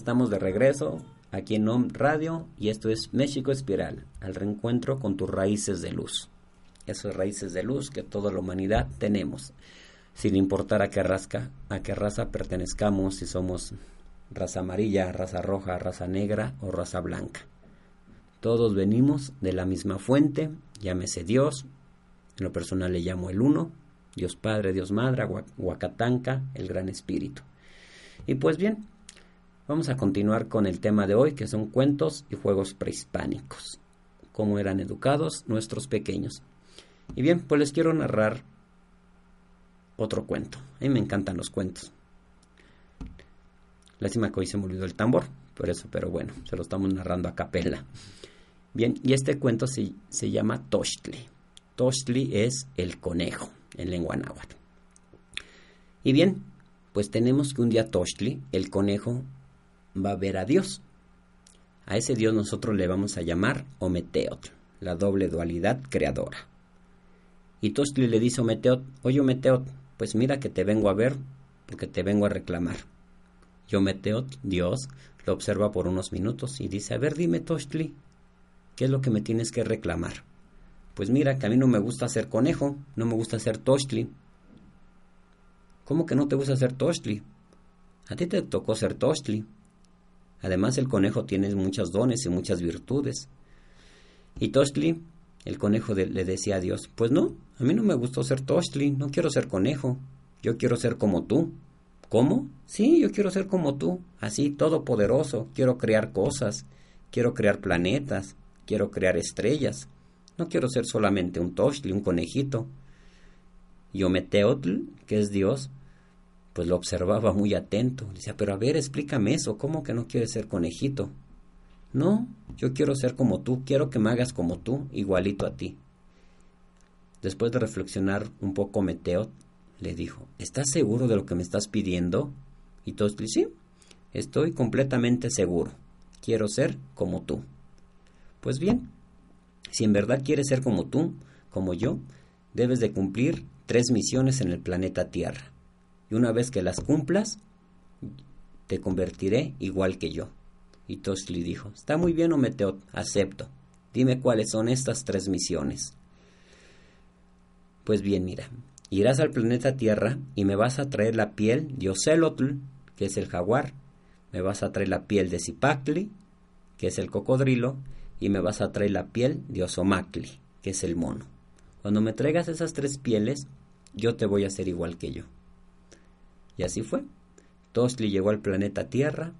estamos de regreso aquí en OM Radio y esto es México Espiral, al reencuentro con tus raíces de luz. Esas raíces de luz que toda la humanidad tenemos, sin importar a qué, rasca, a qué raza pertenezcamos, si somos raza amarilla, raza roja, raza negra o raza blanca. Todos venimos de la misma fuente, llámese Dios, en lo personal le llamo el Uno, Dios Padre, Dios Madre, Hua- Huacatanca, el Gran Espíritu. Y pues bien, vamos a continuar con el tema de hoy, que son cuentos y juegos prehispánicos. Cómo eran educados nuestros pequeños. Y bien, pues les quiero narrar otro cuento. A mí me encantan los cuentos. Lástima que hoy se me olvidó el tambor, por eso, pero bueno, se lo estamos narrando a capela. Bien, y este cuento se, se llama Tochtli. Tochtli es el conejo en lengua náhuatl. Y bien, pues tenemos que un día Tochtli, el conejo, va a ver a Dios. A ese Dios nosotros le vamos a llamar Ometeotl, la doble dualidad creadora. Y Tochtli le dice a Ometeotl, oye Ometeotl, pues mira que te vengo a ver porque te vengo a reclamar. Y Ometeotl, Dios, lo observa por unos minutos y dice, a ver dime Tochtli, ¿qué es lo que me tienes que reclamar? Pues mira que a mí no me gusta ser conejo, no me gusta ser Tochtli. ¿Cómo que no te gusta ser Tochtli? A ti te tocó ser Tochtli. Además el conejo tiene muchos dones y muchas virtudes. Y Tochtli, el conejo le decía a Dios, pues no, a mí no me gustó ser Tochtli, no quiero ser conejo, yo quiero ser como tú. ¿Cómo? Sí, yo quiero ser como tú, así todopoderoso, quiero crear cosas, quiero crear planetas, quiero crear estrellas. No quiero ser solamente un Tochtli, un conejito. Y Ometeotl, que es Dios, pues lo observaba muy atento. Decía, pero a ver, explícame eso, ¿cómo que no quieres ser conejito? No, yo quiero ser como tú, quiero que me hagas como tú, igualito a ti. Después de reflexionar un poco, Meteo le dijo, ¿estás seguro de lo que me estás pidiendo? Y Tochtli, sí, estoy completamente seguro. Quiero ser como tú. Pues bien, si en verdad quieres ser como tú, como yo, debes de cumplir tres misiones en el planeta Tierra. Y una vez que las cumplas, te convertiré igual que yo. Y Tochtli dijo, está muy bien, Ometeot, acepto. Dime cuáles son estas tres misiones. Pues bien, mira, irás al planeta Tierra y me vas a traer la piel de Ocelotl, que es el jaguar, me vas a traer la piel de Zipactli, que es el cocodrilo, y me vas a traer la piel de Osomacli, que es el mono. Cuando me traigas esas tres pieles, yo te voy a hacer igual que yo. Y así fue. Tochtli llegó al planeta Tierra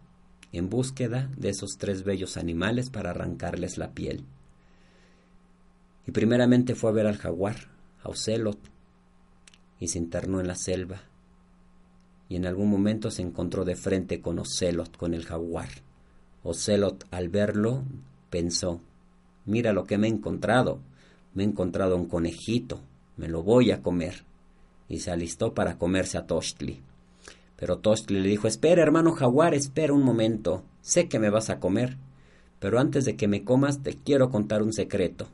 en búsqueda de esos tres bellos animales para arrancarles la piel. Y primeramente fue a ver al jaguar, a Ocelot, y se internó en la selva. Y en algún momento se encontró de frente con Ocelot, con el jaguar. Ocelot, al verlo, pensó, mira lo que me he encontrado. Me he encontrado un conejito, me lo voy a comer. Y se alistó para comerse a Tochtli. Pero Tochtli le dijo, espera, hermano jaguar, espera un momento. sé que me vas a comer, pero antes de que me comas te quiero contar un secreto.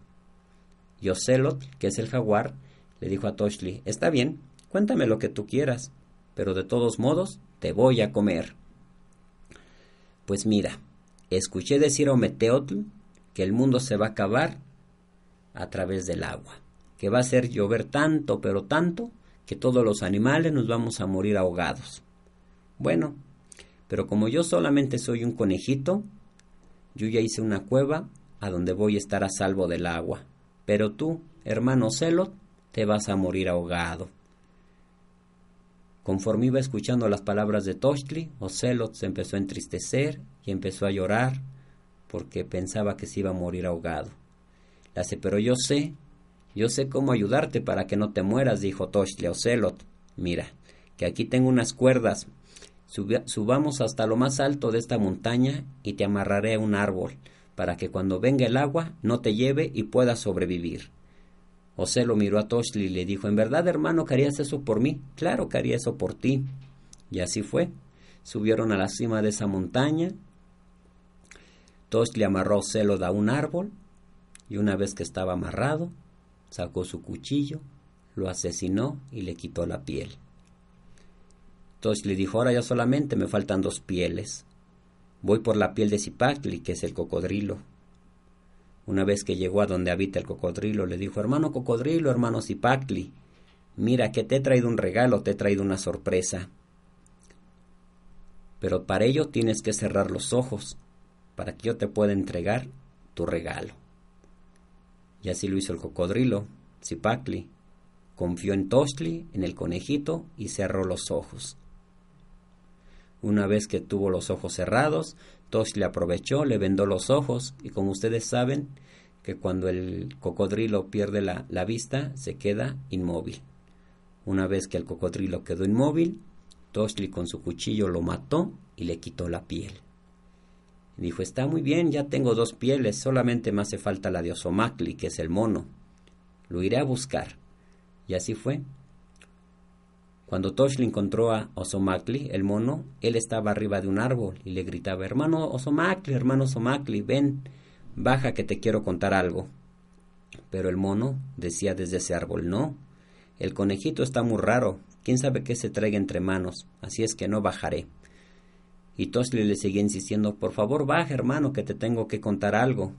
Y Ocelot, que es el jaguar, le dijo a Toshli, está bien, cuéntame lo que tú quieras, pero de todos modos te voy a comer. Pues mira, escuché decir a Ometeotl que el mundo se va a acabar a través del agua, que va a hacer llover tanto, pero tanto, que todos los animales nos vamos a morir ahogados. Bueno, pero como yo solamente soy un conejito, yo ya hice una cueva a donde voy a estar a salvo del agua. Pero tú, hermano Celot, te vas a morir ahogado. Conforme iba escuchando las palabras de Tochtli, Ocelot se empezó a entristecer y empezó a llorar porque pensaba que se iba a morir ahogado. Le hace, pero yo sé, yo sé cómo ayudarte para que no te mueras, dijo Tochtli a Ocelot. Mira, que aquí tengo unas cuerdas. Subamos hasta lo más alto de esta montaña y te amarraré a un árbol, para que cuando venga el agua no te lleve y puedas sobrevivir. Ocelo miró a Toshli y le dijo, ¿en verdad, hermano, que harías eso por mí? Claro que haría eso por ti. Y así fue. Subieron a la cima de esa montaña. Toshli amarró a Ocelo a un árbol y una vez que estaba amarrado, sacó su cuchillo, lo asesinó y le quitó la piel. Toshli le dijo, ahora ya solamente me faltan dos pieles. Voy por la piel de Zipacli, que es el cocodrilo. Una vez que llegó a donde habita el cocodrilo, le dijo, hermano cocodrilo, hermano Zipacli, mira que te he traído un regalo, te he traído una sorpresa. Pero para ello tienes que cerrar los ojos, para que yo te pueda entregar tu regalo. Y así lo hizo el cocodrilo, Zipacli. Confió en Toshli, en el conejito, y cerró los ojos. Una vez que tuvo los ojos cerrados, Tosh le aprovechó, le vendó los ojos y como ustedes saben que cuando el cocodrilo pierde la, la vista se queda inmóvil. Una vez que el cocodrilo quedó inmóvil, Toshli con su cuchillo lo mató y le quitó la piel. Dijo, está muy bien, ya tengo dos pieles, solamente me hace falta la de Osomacli, que es el mono. Lo iré a buscar. Y así fue. Cuando Toshli encontró a Osomakli, el mono, él estaba arriba de un árbol y le gritaba, hermano Osomakli, hermano Osomakli, ven, baja que te quiero contar algo. Pero el mono decía desde ese árbol, no, el conejito está muy raro, quién sabe qué se traiga entre manos, así es que no bajaré. Y Toshli le seguía insistiendo, por favor baja, hermano, que te tengo que contar algo.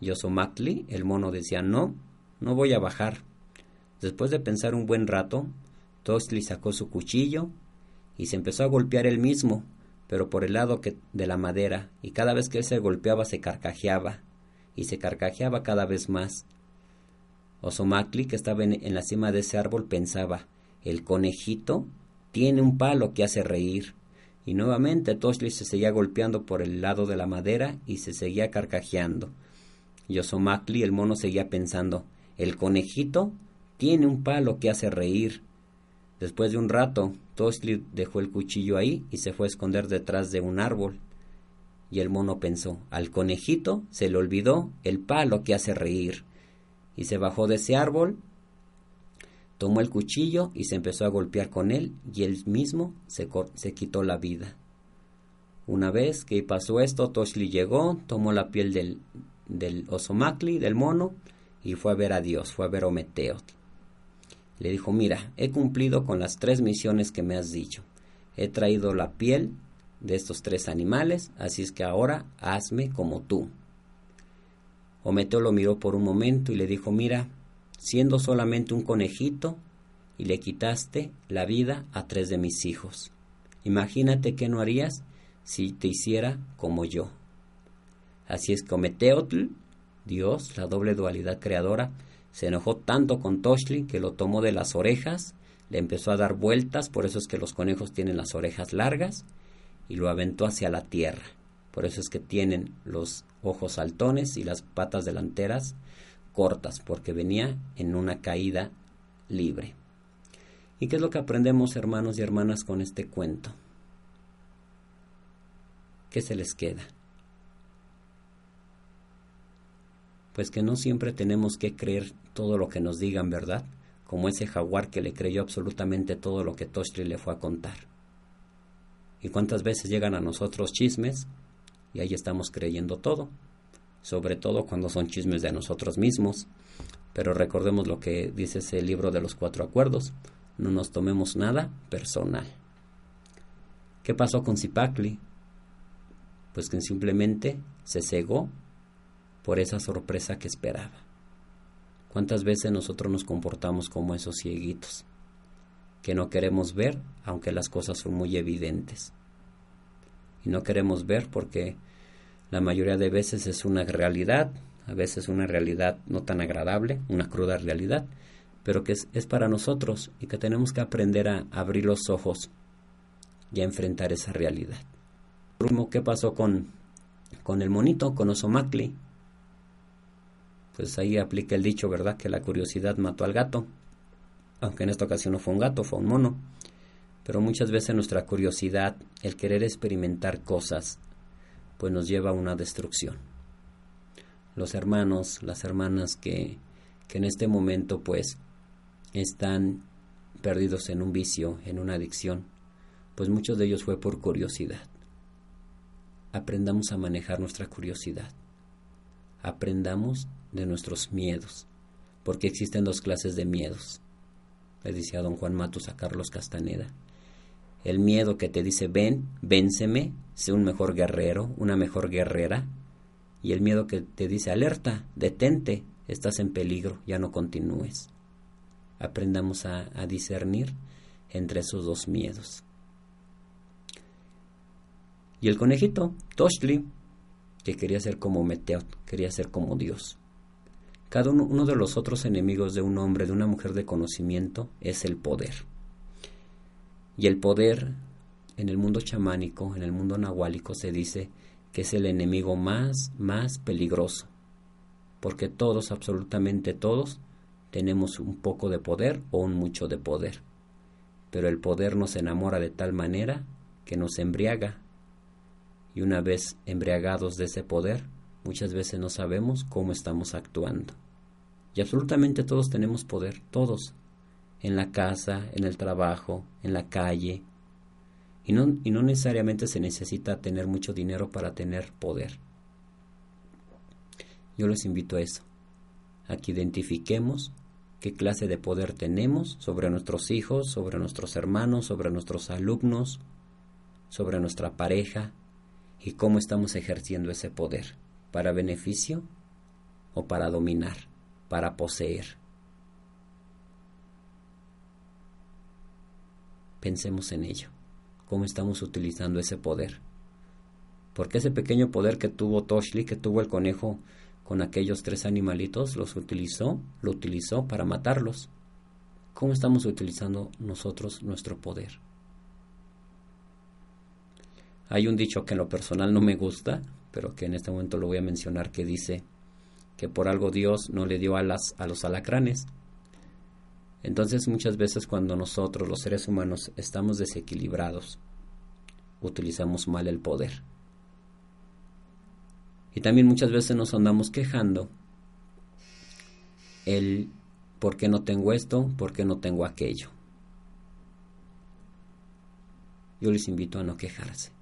Y Osomakli, el mono, decía, no, no voy a bajar. Después de pensar un buen rato, Toshli sacó su cuchillo y se empezó a golpear él mismo, pero por el lado que, de la madera, y cada vez que él se golpeaba se carcajeaba, y se carcajeaba cada vez más. Osomakli, que estaba en, la cima de ese árbol, pensaba, el conejito tiene un palo que hace reír. Y nuevamente Toshli se seguía golpeando por el lado de la madera y se seguía carcajeando. Y Osomakli, el mono, seguía pensando, el conejito tiene un palo que hace reír. Después de un rato, Toshli dejó el cuchillo ahí y se fue a esconder detrás de un árbol. Y el mono pensó, al conejito se le olvidó el palo que hace reír. Y se bajó de ese árbol, tomó el cuchillo y se empezó a golpear con él y él mismo se, quitó la vida. Una vez que pasó esto, Toshli llegó, tomó la piel del, del Osomakli, del mono, y fue a ver a Dios, fue a ver a Ometeot. Le dijo, mira, he cumplido con las tres misiones que me has dicho. He traído la piel de estos tres animales, así es que ahora hazme como tú. Ometeo lo miró por un momento y le dijo, mira, siendo solamente un conejito, y le quitaste la vida a tres de mis hijos. Imagínate qué no harías si te hiciera como yo. Así es que Ometeotl, Dios, la doble dualidad creadora, se enojó tanto con Toshli que lo tomó de las orejas, le empezó a dar vueltas, por eso es que los conejos tienen las orejas largas, y lo aventó hacia la tierra. Por eso es que tienen los ojos saltones y las patas delanteras cortas, porque venía en una caída libre. ¿Y qué es lo que aprendemos, hermanos y hermanas, con este cuento? ¿Qué se les queda? Pues que no siempre tenemos que creer todo lo que nos digan, ¿verdad? Como ese jaguar que le creyó absolutamente todo lo que Toshli le fue a contar. ¿Y cuántas veces llegan a nosotros chismes y ahí estamos creyendo todo? Sobre todo cuando son chismes de nosotros mismos. Pero recordemos lo que dice ese libro de los cuatro acuerdos. No nos tomemos nada personal. ¿Qué pasó con Zipacli? Pues que simplemente se cegó por esa sorpresa que esperaba. ¿Cuántas veces nosotros nos comportamos como esos cieguitos? Que no queremos ver aunque las cosas son muy evidentes. Y no queremos ver porque la mayoría de veces es una realidad, a veces una realidad no tan agradable, una cruda realidad, pero que es, para nosotros y que tenemos que aprender a abrir los ojos y a enfrentar esa realidad. ¿Qué pasó con, con el monito, con Osomacli? Pues ahí aplica el dicho, ¿verdad? Que la curiosidad mató al gato. Aunque en esta ocasión no fue un gato, fue un mono. Pero muchas veces nuestra curiosidad, el querer experimentar cosas, pues nos lleva a una destrucción. Los hermanos, las hermanas que, que en este momento pues están perdidos en un vicio, en una adicción, pues muchos de ellos fue por curiosidad. Aprendamos a manejar nuestra curiosidad. Aprendamos de nuestros miedos, porque existen dos clases de miedos. Le decía don Juan Matos a Carlos Castaneda. El miedo que te dice ven, vénseme, sé un mejor guerrero, una mejor guerrera. Y el miedo que te dice alerta, detente, estás en peligro, ya no continúes. Aprendamos a, a discernir entre esos dos miedos. Y el conejito, Toshli, que quería ser como Meteot, quería ser como Dios. Cada uno, uno, de los otros enemigos de un hombre, de una mujer de conocimiento, es el poder. Y el poder, en el mundo chamánico, en el mundo nahuálico, se dice que es el enemigo más, más peligroso. Porque todos, absolutamente todos, tenemos un poco de poder o un mucho de poder. Pero el poder nos enamora de tal manera que nos embriaga y una vez embriagados de ese poder, muchas veces no sabemos cómo estamos actuando. Y absolutamente todos tenemos poder, todos, en la casa, en el trabajo, en la calle. Y no, y no necesariamente se necesita tener mucho dinero para tener poder. Yo les invito a eso, a que identifiquemos qué clase de poder tenemos sobre nuestros hijos, sobre nuestros hermanos, sobre nuestros alumnos, sobre nuestra pareja, y cómo estamos ejerciendo ese poder, para beneficio o para dominar, para poseer. Pensemos en ello, cómo estamos utilizando ese poder. Porque ese pequeño poder que tuvo Toshli, que tuvo el conejo con aquellos tres animalitos, los utilizó, lo utilizó para matarlos. ¿Cómo estamos utilizando nosotros nuestro poder? Hay un dicho que en lo personal no me gusta, pero que en este momento lo voy a mencionar, que dice que por algo Dios no le dio alas a los alacranes. Entonces muchas veces cuando nosotros los seres humanos estamos desequilibrados, utilizamos mal el poder. Y también muchas veces nos andamos quejando el por qué no tengo esto, por qué no tengo aquello. Yo les invito a no quejarse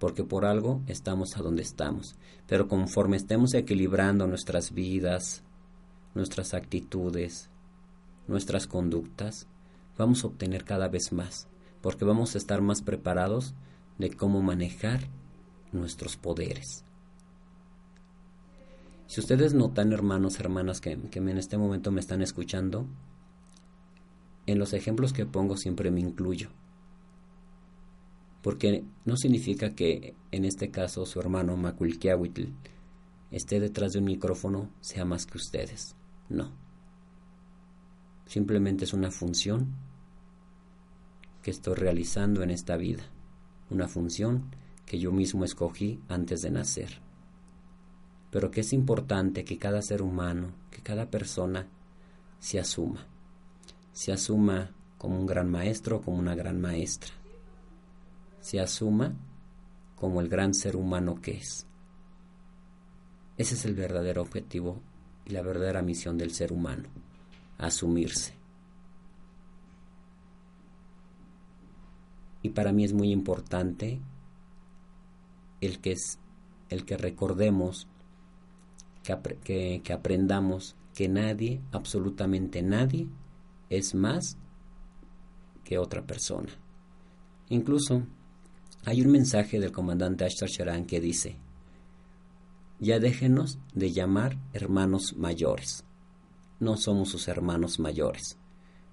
porque por algo estamos a donde estamos. Pero conforme estemos equilibrando nuestras vidas, nuestras actitudes, nuestras conductas, vamos a obtener cada vez más, porque vamos a estar más preparados de cómo manejar nuestros poderes. Si ustedes notan, hermanos, hermanas, que, que en este momento me están escuchando, en los ejemplos que pongo siempre me incluyo porque no significa que en este caso su hermano Maculquiahuitl esté detrás de un micrófono sea más que ustedes. No. Simplemente es una función que estoy realizando en esta vida, una función que yo mismo escogí antes de nacer. Pero que es importante que cada ser humano, que cada persona se asuma, se asuma como un gran maestro, como una gran maestra se asuma como el gran ser humano que es. Ese es el verdadero objetivo y la verdadera misión del ser humano, asumirse. Y para mí es muy importante el que, es, el que recordemos, que, que, que aprendamos que nadie, absolutamente nadie, es más que otra persona. Incluso hay un mensaje del comandante Ashtar Sharan que dice, ya déjenos de llamar hermanos mayores. No somos sus hermanos mayores,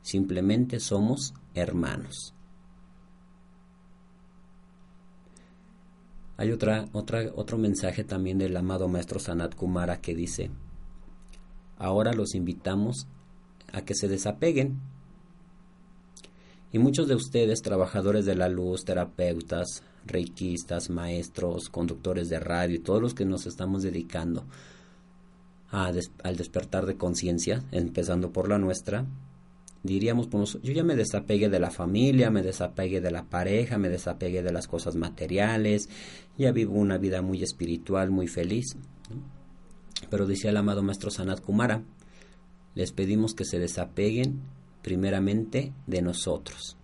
simplemente somos hermanos. Hay otra, otra, otro mensaje también del amado maestro Sanat Kumara que dice, ahora los invitamos a que se desapeguen. Y muchos de ustedes, trabajadores de la luz, terapeutas, reikistas, maestros, conductores de radio y todos los que nos estamos dedicando al despertar de conciencia, empezando por la nuestra, diríamos, pues, yo ya me desapegué de la familia, me desapegué de la pareja, me desapegué de las cosas materiales, ya vivo una vida muy espiritual, muy feliz. Pero decía el amado maestro Sanat Kumara, les pedimos que se desapeguen primeramente de nosotros.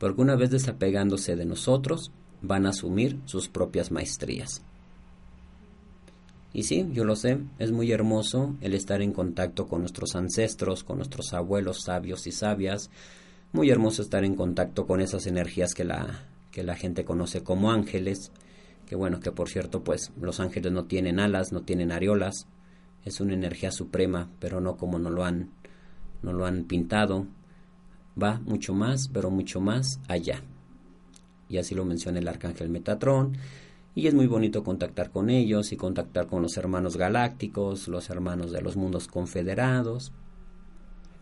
Porque una vez desapegándose de nosotros, van a asumir sus propias maestrías. Y sí, yo lo sé, es muy hermoso el estar en contacto con nuestros ancestros, con nuestros abuelos sabios y sabias. Muy hermoso estar en contacto con esas energías que la, que la gente conoce como ángeles. Que bueno, que por cierto, pues los ángeles no tienen alas, no tienen areolas. Es una energía suprema, pero no como no lo han, no lo han pintado. Va mucho más, pero mucho más allá. Y así lo menciona el arcángel Metatrón y es muy bonito contactar con ellos y contactar con los hermanos galácticos, los hermanos de los mundos confederados.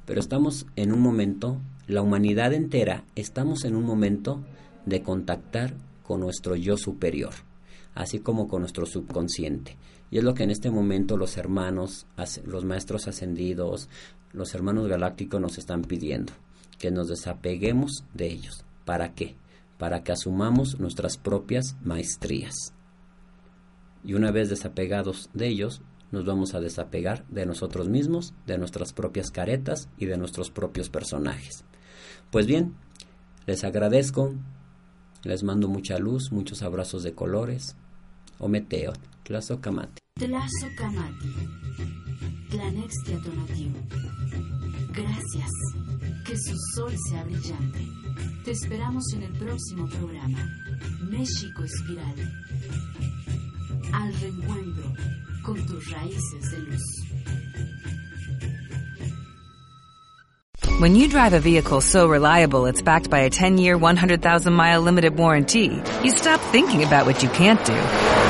Pero estamos en un momento, la humanidad entera, estamos en un momento de contactar con nuestro yo superior, así como con nuestro subconsciente. Y es lo que en este momento los hermanos, los maestros ascendidos, los hermanos galácticos nos están pidiendo, que nos desapeguemos de ellos. ¿Para qué? para que asumamos nuestras propias maestrías. Y una vez desapegados de ellos, nos vamos a desapegar de nosotros mismos, de nuestras propias caretas y de nuestros propios personajes. Pues bien, les agradezco, les mando mucha luz, muchos abrazos de colores. Ometeo, Tlazocamati. Tlazocamati, Gracias. Que su sol sea brillante. Te esperamos en el próximo programa. México Espiral. Al reencuentro con tus raíces de luz. When you drive a vehicle so reliable it's backed by a 10-year, 100,000-mile limited warranty, you stop thinking about what you can't do